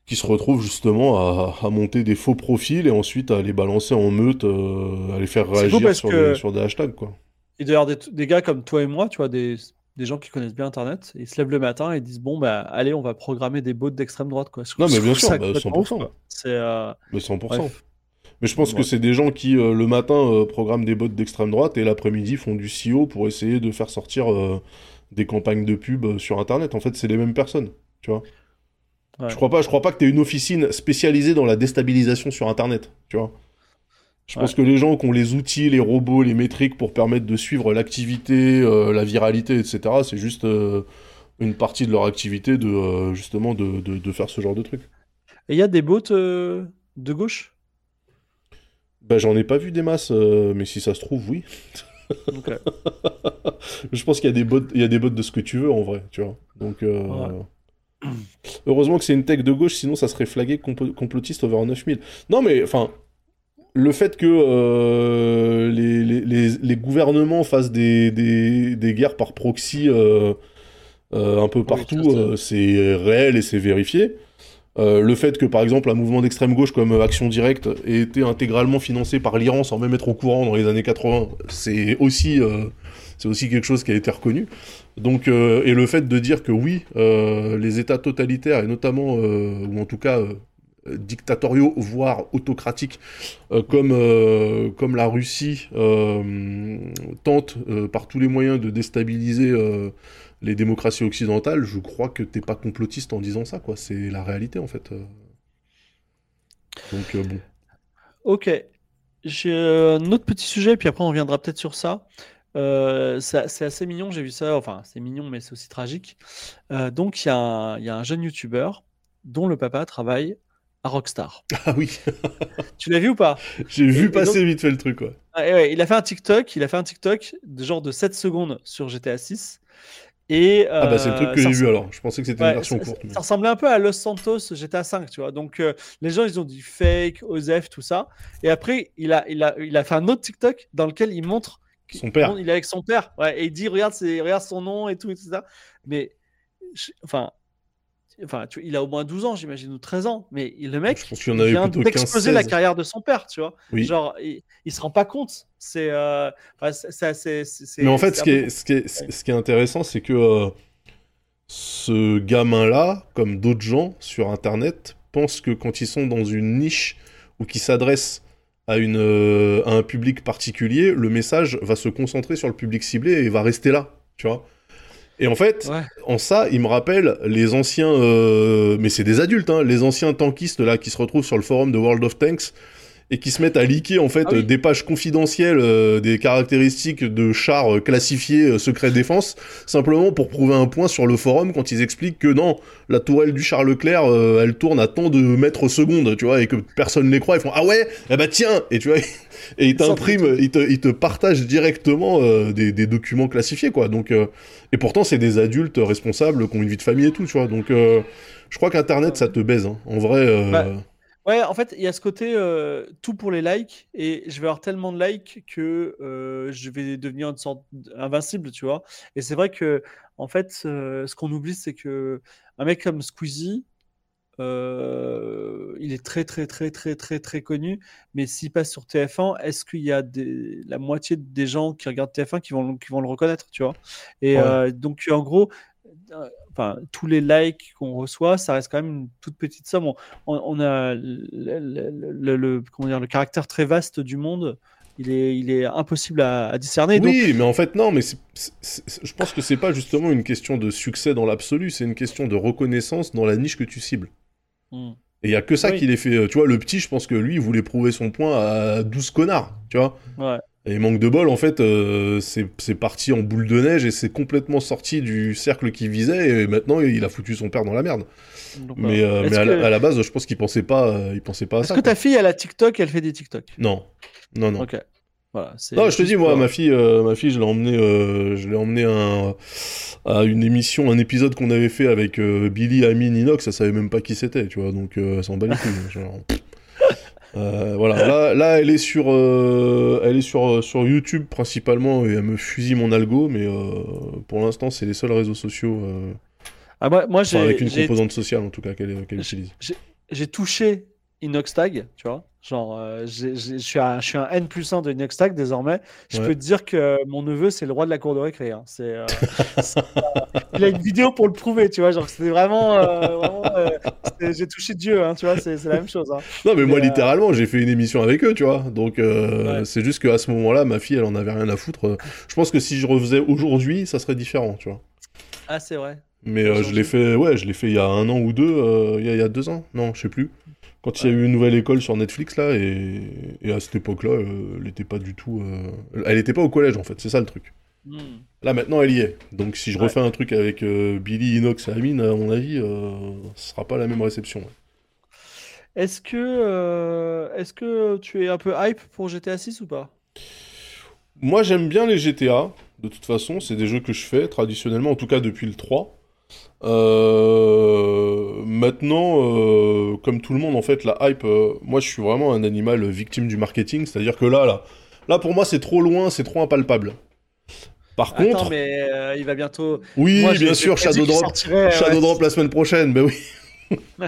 qui se retrouvent justement à, à monter des faux profils et ensuite à les balancer en meute, euh, à les faire réagir sur, que- des, sur des hashtags quoi. Et d'ailleurs, des, des gars comme toi et moi, tu vois, des, des gens qui connaissent bien Internet, ils se lèvent le matin et disent bon bah allez, on va programmer des bots d'extrême droite quoi. Je Non, mais bien sûr, bah, complètement ouf, 100%. quoi. C'est euh, Mais 100%. bref. Mais je pense que c'est des gens qui euh, le matin euh, programment des bots d'extrême droite et l'après-midi font du SEO pour essayer de faire sortir euh, des campagnes de pub sur internet. En fait, c'est les mêmes personnes, tu vois. Ouais. Je crois pas, je crois pas que tu une officine spécialisée dans la déstabilisation sur internet, tu vois. Je pense Ouais. que les gens qui ont les outils, les robots, les métriques pour permettre de suivre l'activité, euh, la viralité, etc., c'est juste euh, une partie de leur activité de euh, justement de, de, de faire ce genre de truc. Et il y a des bots de gauche? Bah j'en ai pas vu des masses, euh, mais si ça se trouve, oui. Je pense qu'il y a des bots, il y a des bots de ce que tu veux en vrai, tu vois. Donc euh, heureusement que c'est une tech de gauche, sinon ça serait flagué complo- complotiste over 9000. Non mais enfin, le fait que euh, les, les, les, les gouvernements fassent des, des, des guerres par proxy euh, un peu partout, c'est réel et c'est vérifié. Euh, le fait que par exemple un mouvement d'extrême gauche comme euh, Action Directe ait été intégralement financé par l'Iran sans même être au courant dans les années 80, c'est aussi, euh, c'est aussi quelque chose qui a été reconnu. Donc, euh, et le fait de dire que oui, euh, les États totalitaires, et notamment, ou en tout cas dictatoriaux, voire autocratiques, comme, comme la Russie, euh, par tous les moyens de déstabiliser les démocraties occidentales, je crois que t'es pas complotiste en disant ça, quoi. C'est la réalité, en fait. euh. Donc, euh, bon. Ok. J'ai un autre petit sujet, puis après on reviendra peut-être sur ça. Euh, c'est assez mignon, j'ai vu ça. Enfin, c'est mignon, mais c'est aussi tragique. Euh, donc, il y, a un- il y a un jeune YouTuber dont le papa travaille à Rockstar. Ah oui, Tu l'as vu ou pas? J'ai Et- vu et passer vite fait le truc, quoi. Ah, et ouais, Il a fait un TikTok. Il a fait un TikTok de genre de 7 secondes sur GTA 6. Et, Ah bah c'est le euh, truc que ça j'ai vu alors. Je pensais que c'était Ouais, une version courte. ça- mais- ça ressemblait un peu à Los Santos GTA 5, tu vois. Donc euh, les gens ils ont dit fake, Osef, tout ça. Et après il a, il a, il a fait un autre TikTok dans lequel il montre Son père. Il est avec son père. Ouais, et il dit regarde, regarde son nom et tout, et tout ça. Mais je- enfin, Enfin, tu- il a au moins 12 ans, j'imagine, ou 13 ans. Mais il- le mec, Je il vient d'exploser la 15-16. carrière de son père, tu vois. Oui. Genre, il, il se rend pas compte. C'est. euh, enfin, Mais en fait, ce qui, est, ce, qui est, ce qui est intéressant, c'est que euh, ce gamin-là, comme d'autres gens sur Internet, pense que quand ils sont dans une niche ou qu'ils s'adressent à, une, euh, à un public particulier, le message va se concentrer sur le public ciblé et va rester là, tu vois. Et en fait, Ouais. en ça, il me rappelle les anciens, euh, mais c'est des adultes, hein, les anciens tankistes là qui se retrouvent sur le forum de World of Tanks et qui se mettent à leaker en fait Ah oui. euh, des pages confidentielles euh, des caractéristiques de chars euh, classifiés euh, secret défense simplement pour prouver un point sur le forum quand ils expliquent que non la tourelle du char Leclerc euh, elle tourne à tant de mètres secondes tu vois et que personne ne les croit ils font ah ouais? Eh bah tiens et tu vois et ils t'impriment ils te, ils te partagent directement euh, des, des documents classifiés quoi donc euh, et pourtant c'est des adultes responsables qui ont une vie de famille et tout tu vois donc euh, je crois qu'internet ça te baise hein. en vrai Bah, Ouais, en fait, il y a ce côté tout pour les likes et je vais avoir tellement de likes que je vais devenir une sorte invincible, tu vois. Et c'est vrai que, en fait, ce qu'on oublie, c'est que un mec comme Squeezie, euh, il est très, très, très, très, très, très connu. Mais s'il passe sur TF1, est-ce qu'il y a des, la moitié des gens qui regardent TF1 qui vont, qui vont le reconnaître, tu vois? Et Ouais. euh, donc, en gros, euh, enfin, tous les likes qu'on reçoit, ça reste quand même une toute petite somme. On, a le, le- le- le- comment dire, le caractère très vaste du monde. Il est, il est impossible à, à discerner. donc- Oui, mais en fait, non, mais je pense que c'est pas justement une question de succès dans l'absolu, c'est une question de reconnaissance dans la niche que tu cibles. Hmm. Et il y a que ça Oui. qui les fait. euh, Tu vois, le petit, je pense que lui, il voulait prouver son point à 12 connards, tu vois. Ouais. Et manque de bol, en fait, euh, c'est parti en boule de neige et c'est complètement sorti du cercle qu'il visait et maintenant, il a foutu son père dans la merde. Donc, Mais, euh, Est-ce mais à, la, que- à la base, je pense qu'il pensait pas, euh, il pensait pas à Est-ce ça. que quoi. ta fille, elle a TikTok Elle fait des TikTok? Non, non, non. Ok. Voilà, Non, je te dis, moi, ma fille, euh, ma fille, je l'ai emmené, euh, je l'ai emmené à, un- à une émission, un épisode qu'on avait fait avec euh, Billy, Amine, Inox, elle savait même pas qui c'était, tu vois, donc euh, elle s'en bat les couilles. Euh, voilà, là, là, elle est sur, euh, elle est sur, euh, sur YouTube principalement et elle me fusille mon algo, mais euh, pour l'instant, c'est les seuls réseaux sociaux, euh, Ah, moi, moi enfin, j'ai avec une composante sociale en tout cas qu'elle qu'elle utilise. j'ai touché Inoxtag, tu vois. Genre, euh, je suis un, un N plus 1 de Inoxtag désormais. Je Ouais. peux te dire que mon neveu, c'est le roi de la cour de récré. hein. C'est, euh, euh, il a une vidéo pour le prouver, tu vois. Genre, c'était vraiment. j'ai touché Dieu, hein, tu vois. C'est la même chose. hein. Non, mais moi, Mais, littéralement, j'ai fait une émission avec eux, tu vois. Donc, Ouais. c'est juste qu'à ce moment-là, ma fille, elle en avait rien à foutre. Je pense que si je refaisais aujourd'hui, ça serait différent, tu vois. Ah, c'est vrai. Mais euh, je l'ai fait, ouais, je l'ai fait il y a un an ou deux, euh, il y, a- il y a deux ans, non, je sais plus. Quand il y a eu une nouvelle école sur Netflix là, et, et à cette époque-là, euh, elle était pas du tout, euh, elle était pas au collège en fait, c'est ça le truc. Hmm. Là maintenant, elle y est. Donc si je Ouais. refais un truc avec euh, Billy, Inox et Amine, à mon avis, euh, ce sera pas la même réception. ouais. Est-ce que, euh, est-ce que tu es un peu hype pour GTA 6 ou pas? Moi, j'aime bien les GTA. De toute façon, c'est des jeux que je fais traditionnellement, en tout cas depuis le 3. Euh, Maintenant, euh, comme tout le monde, en fait, la hype, euh, moi, je suis vraiment un animal victime du marketing. C'est-à-dire que là, là, là, pour moi, c'est trop loin, c'est trop impalpable. Par Attends, contre, mais il va bientôt. oui, Moi, bien sûr, Shadow Drop, sortirait, Shadow ouais. Drop la semaine prochaine, ben oui.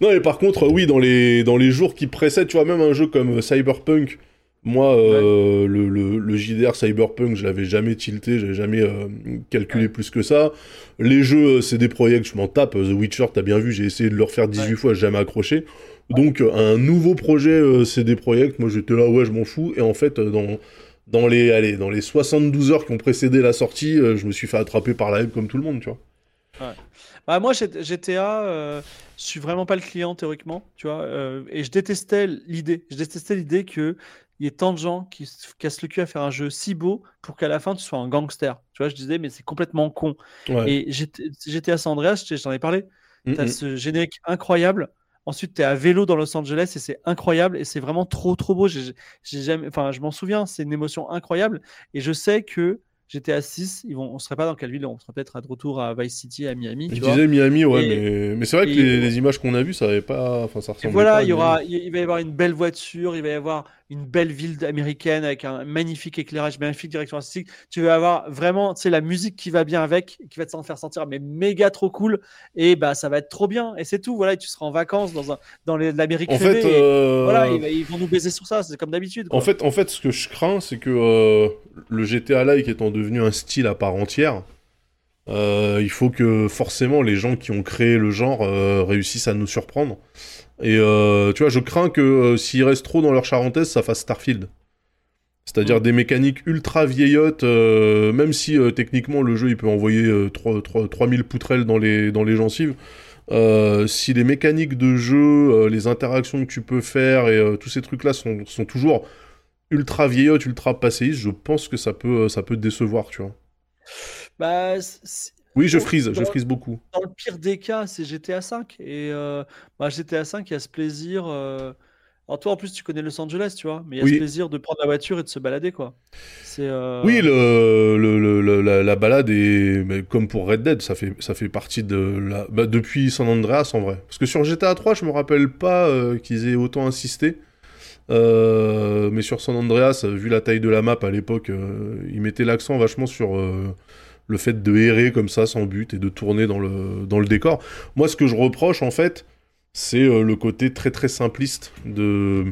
non, et par contre, oui, dans les, dans les jours qui précèdent, tu vois, même un jeu comme Cyberpunk, moi, euh, le, le, le JDR Cyberpunk, je l'avais jamais tilté, j'avais jamais euh, calculé plus que ça. Les jeux, euh, c'est des projets, je m'en tape. The Witcher, t'as bien vu, j'ai essayé de le refaire 18 Ouais. fois, jamais accroché. Donc, un nouveau projet, euh, c'est des projets, moi j'étais là, ouais, je m'en fous. Et en fait, dans, dans, les, allez, dans les 72 heures qui ont précédé la sortie, je me suis fait attraper par la hype comme tout le monde, tu vois. Bah, moi, GTA, euh, je suis vraiment pas le client théoriquement, tu vois. euh, et je détestais l'idée. Je détestais l'idée que il y ait tant de gens qui se cassent le cul à faire un jeu si beau pour qu'à la fin tu sois un gangster. Tu vois, je disais, mais c'est complètement con. Ouais. Et GT GTA San Andreas, j'en ai parlé. Mm, T'as mm. ce générique incroyable. Ensuite, tu es à vélo dans Los Angeles et c'est incroyable et c'est vraiment trop trop beau. J'ai jamais, enfin, je m'en souviens, c'est une émotion incroyable et je sais que GTA 6, ils vont, on serait pas dans quelle ville, on serait peut-être à de retour à Vice City, à Miami. Je Tu vois. disais Miami, ouais, Et- mais, mais c'est vrai que les, les images qu'on a vues, ça avait pas. Enfin, ça Et ressemblait voilà, pas à il y aura, il va y avoir une belle voiture, il va y avoir une belle ville américaine avec un magnifique éclairage, magnifique direction artistique. Tu vas avoir vraiment, tu sais, la musique qui va bien avec, qui va te faire sentir mais méga trop cool. Et bah ça va être trop bien. Et c'est tout. Voilà, tu seras en vacances dans un, dans l'Amérique. En fait, euh, voilà, ils, vont nous baiser sur ça. C'est comme d'habitude. En fait, en fait, ce que je crains, c'est que euh, le GTA Like étant devenu un style à part entière. Euh, il faut que forcément les gens qui ont créé le genre réussissent à nous surprendre. Et euh, tu vois, je crains que euh, s'ils restent trop dans leur charentaise, ça fasse Starfield. C'est-à-dire mm. des mécaniques ultra vieillottes, euh, même si techniquement le jeu il peut envoyer 3, 3000 poutrelles dans les, dans les gencives. si les mécaniques de jeu, les interactions que tu peux faire et tous ces trucs-là sont, sont, toujours ultra vieillottes, ultra passéistes, je pense que ça peut, ça peut décevoir, tu vois. Bah, oui, je frise, je frise beaucoup. Dans le pire des cas, c'est GTA 5. Et euh, bah, GTA 5, il y a ce plaisir. Euh, alors, toi, en plus, tu connais Los Angeles, tu vois, mais il y a ce plaisir de prendre la voiture et de se balader, quoi. Euh, oui, le, le, la, balade est. Mais comme pour Red Dead, ça fait, ça fait partie de la. Bah, depuis San Andreas, en vrai. Parce que sur GTA 3, je me rappelle pas qu'ils aient autant insisté. mais sur San Andreas, vu la taille de la map à l'époque, ils mettaient l'accent vachement sur le fait de errer comme ça sans but et de tourner dans le, dans le décor. Moi, ce que je reproche, en fait, c'est euh, le côté très très simpliste de,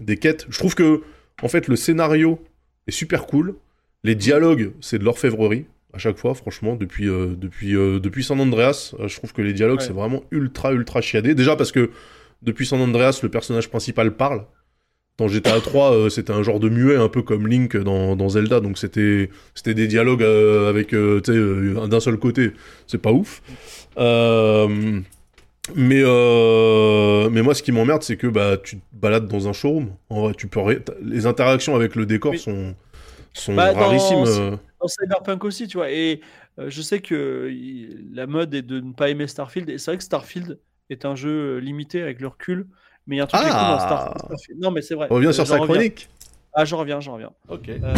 des quêtes. Je trouve que, en fait, le scénario est super cool. Les dialogues, c'est de l'orfèvrerie à chaque fois, franchement, depuis, euh, depuis, euh, depuis San Andreas. je trouve que les dialogues, c'est vraiment ultra ultra chiadé. Déjà parce que depuis San Andreas, le personnage principal parle. Dans GTA 3, euh, c'était un genre de muet, un peu comme Link dans, Zelda, donc c'était c'était des dialogues euh, avec euh, d'un seul côté. C'est pas ouf. mais mais moi, ce qui m'emmerde, c'est que bah tu te balades dans un showroom. En vrai, tu peux les interactions avec le décor sont sont bah, rarissimes. Dans, dans Cyberpunk aussi, tu vois. Et je sais que la mode est de ne pas aimer Starfield. Et c'est vrai que Starfield est un jeu limité avec le recul. Mais il y a un truc qui est cool dans Star, ah. Non, mais c'est vrai. On revient sur sa chronique Ah, j'en reviens, j'en reviens. Ok. Euh...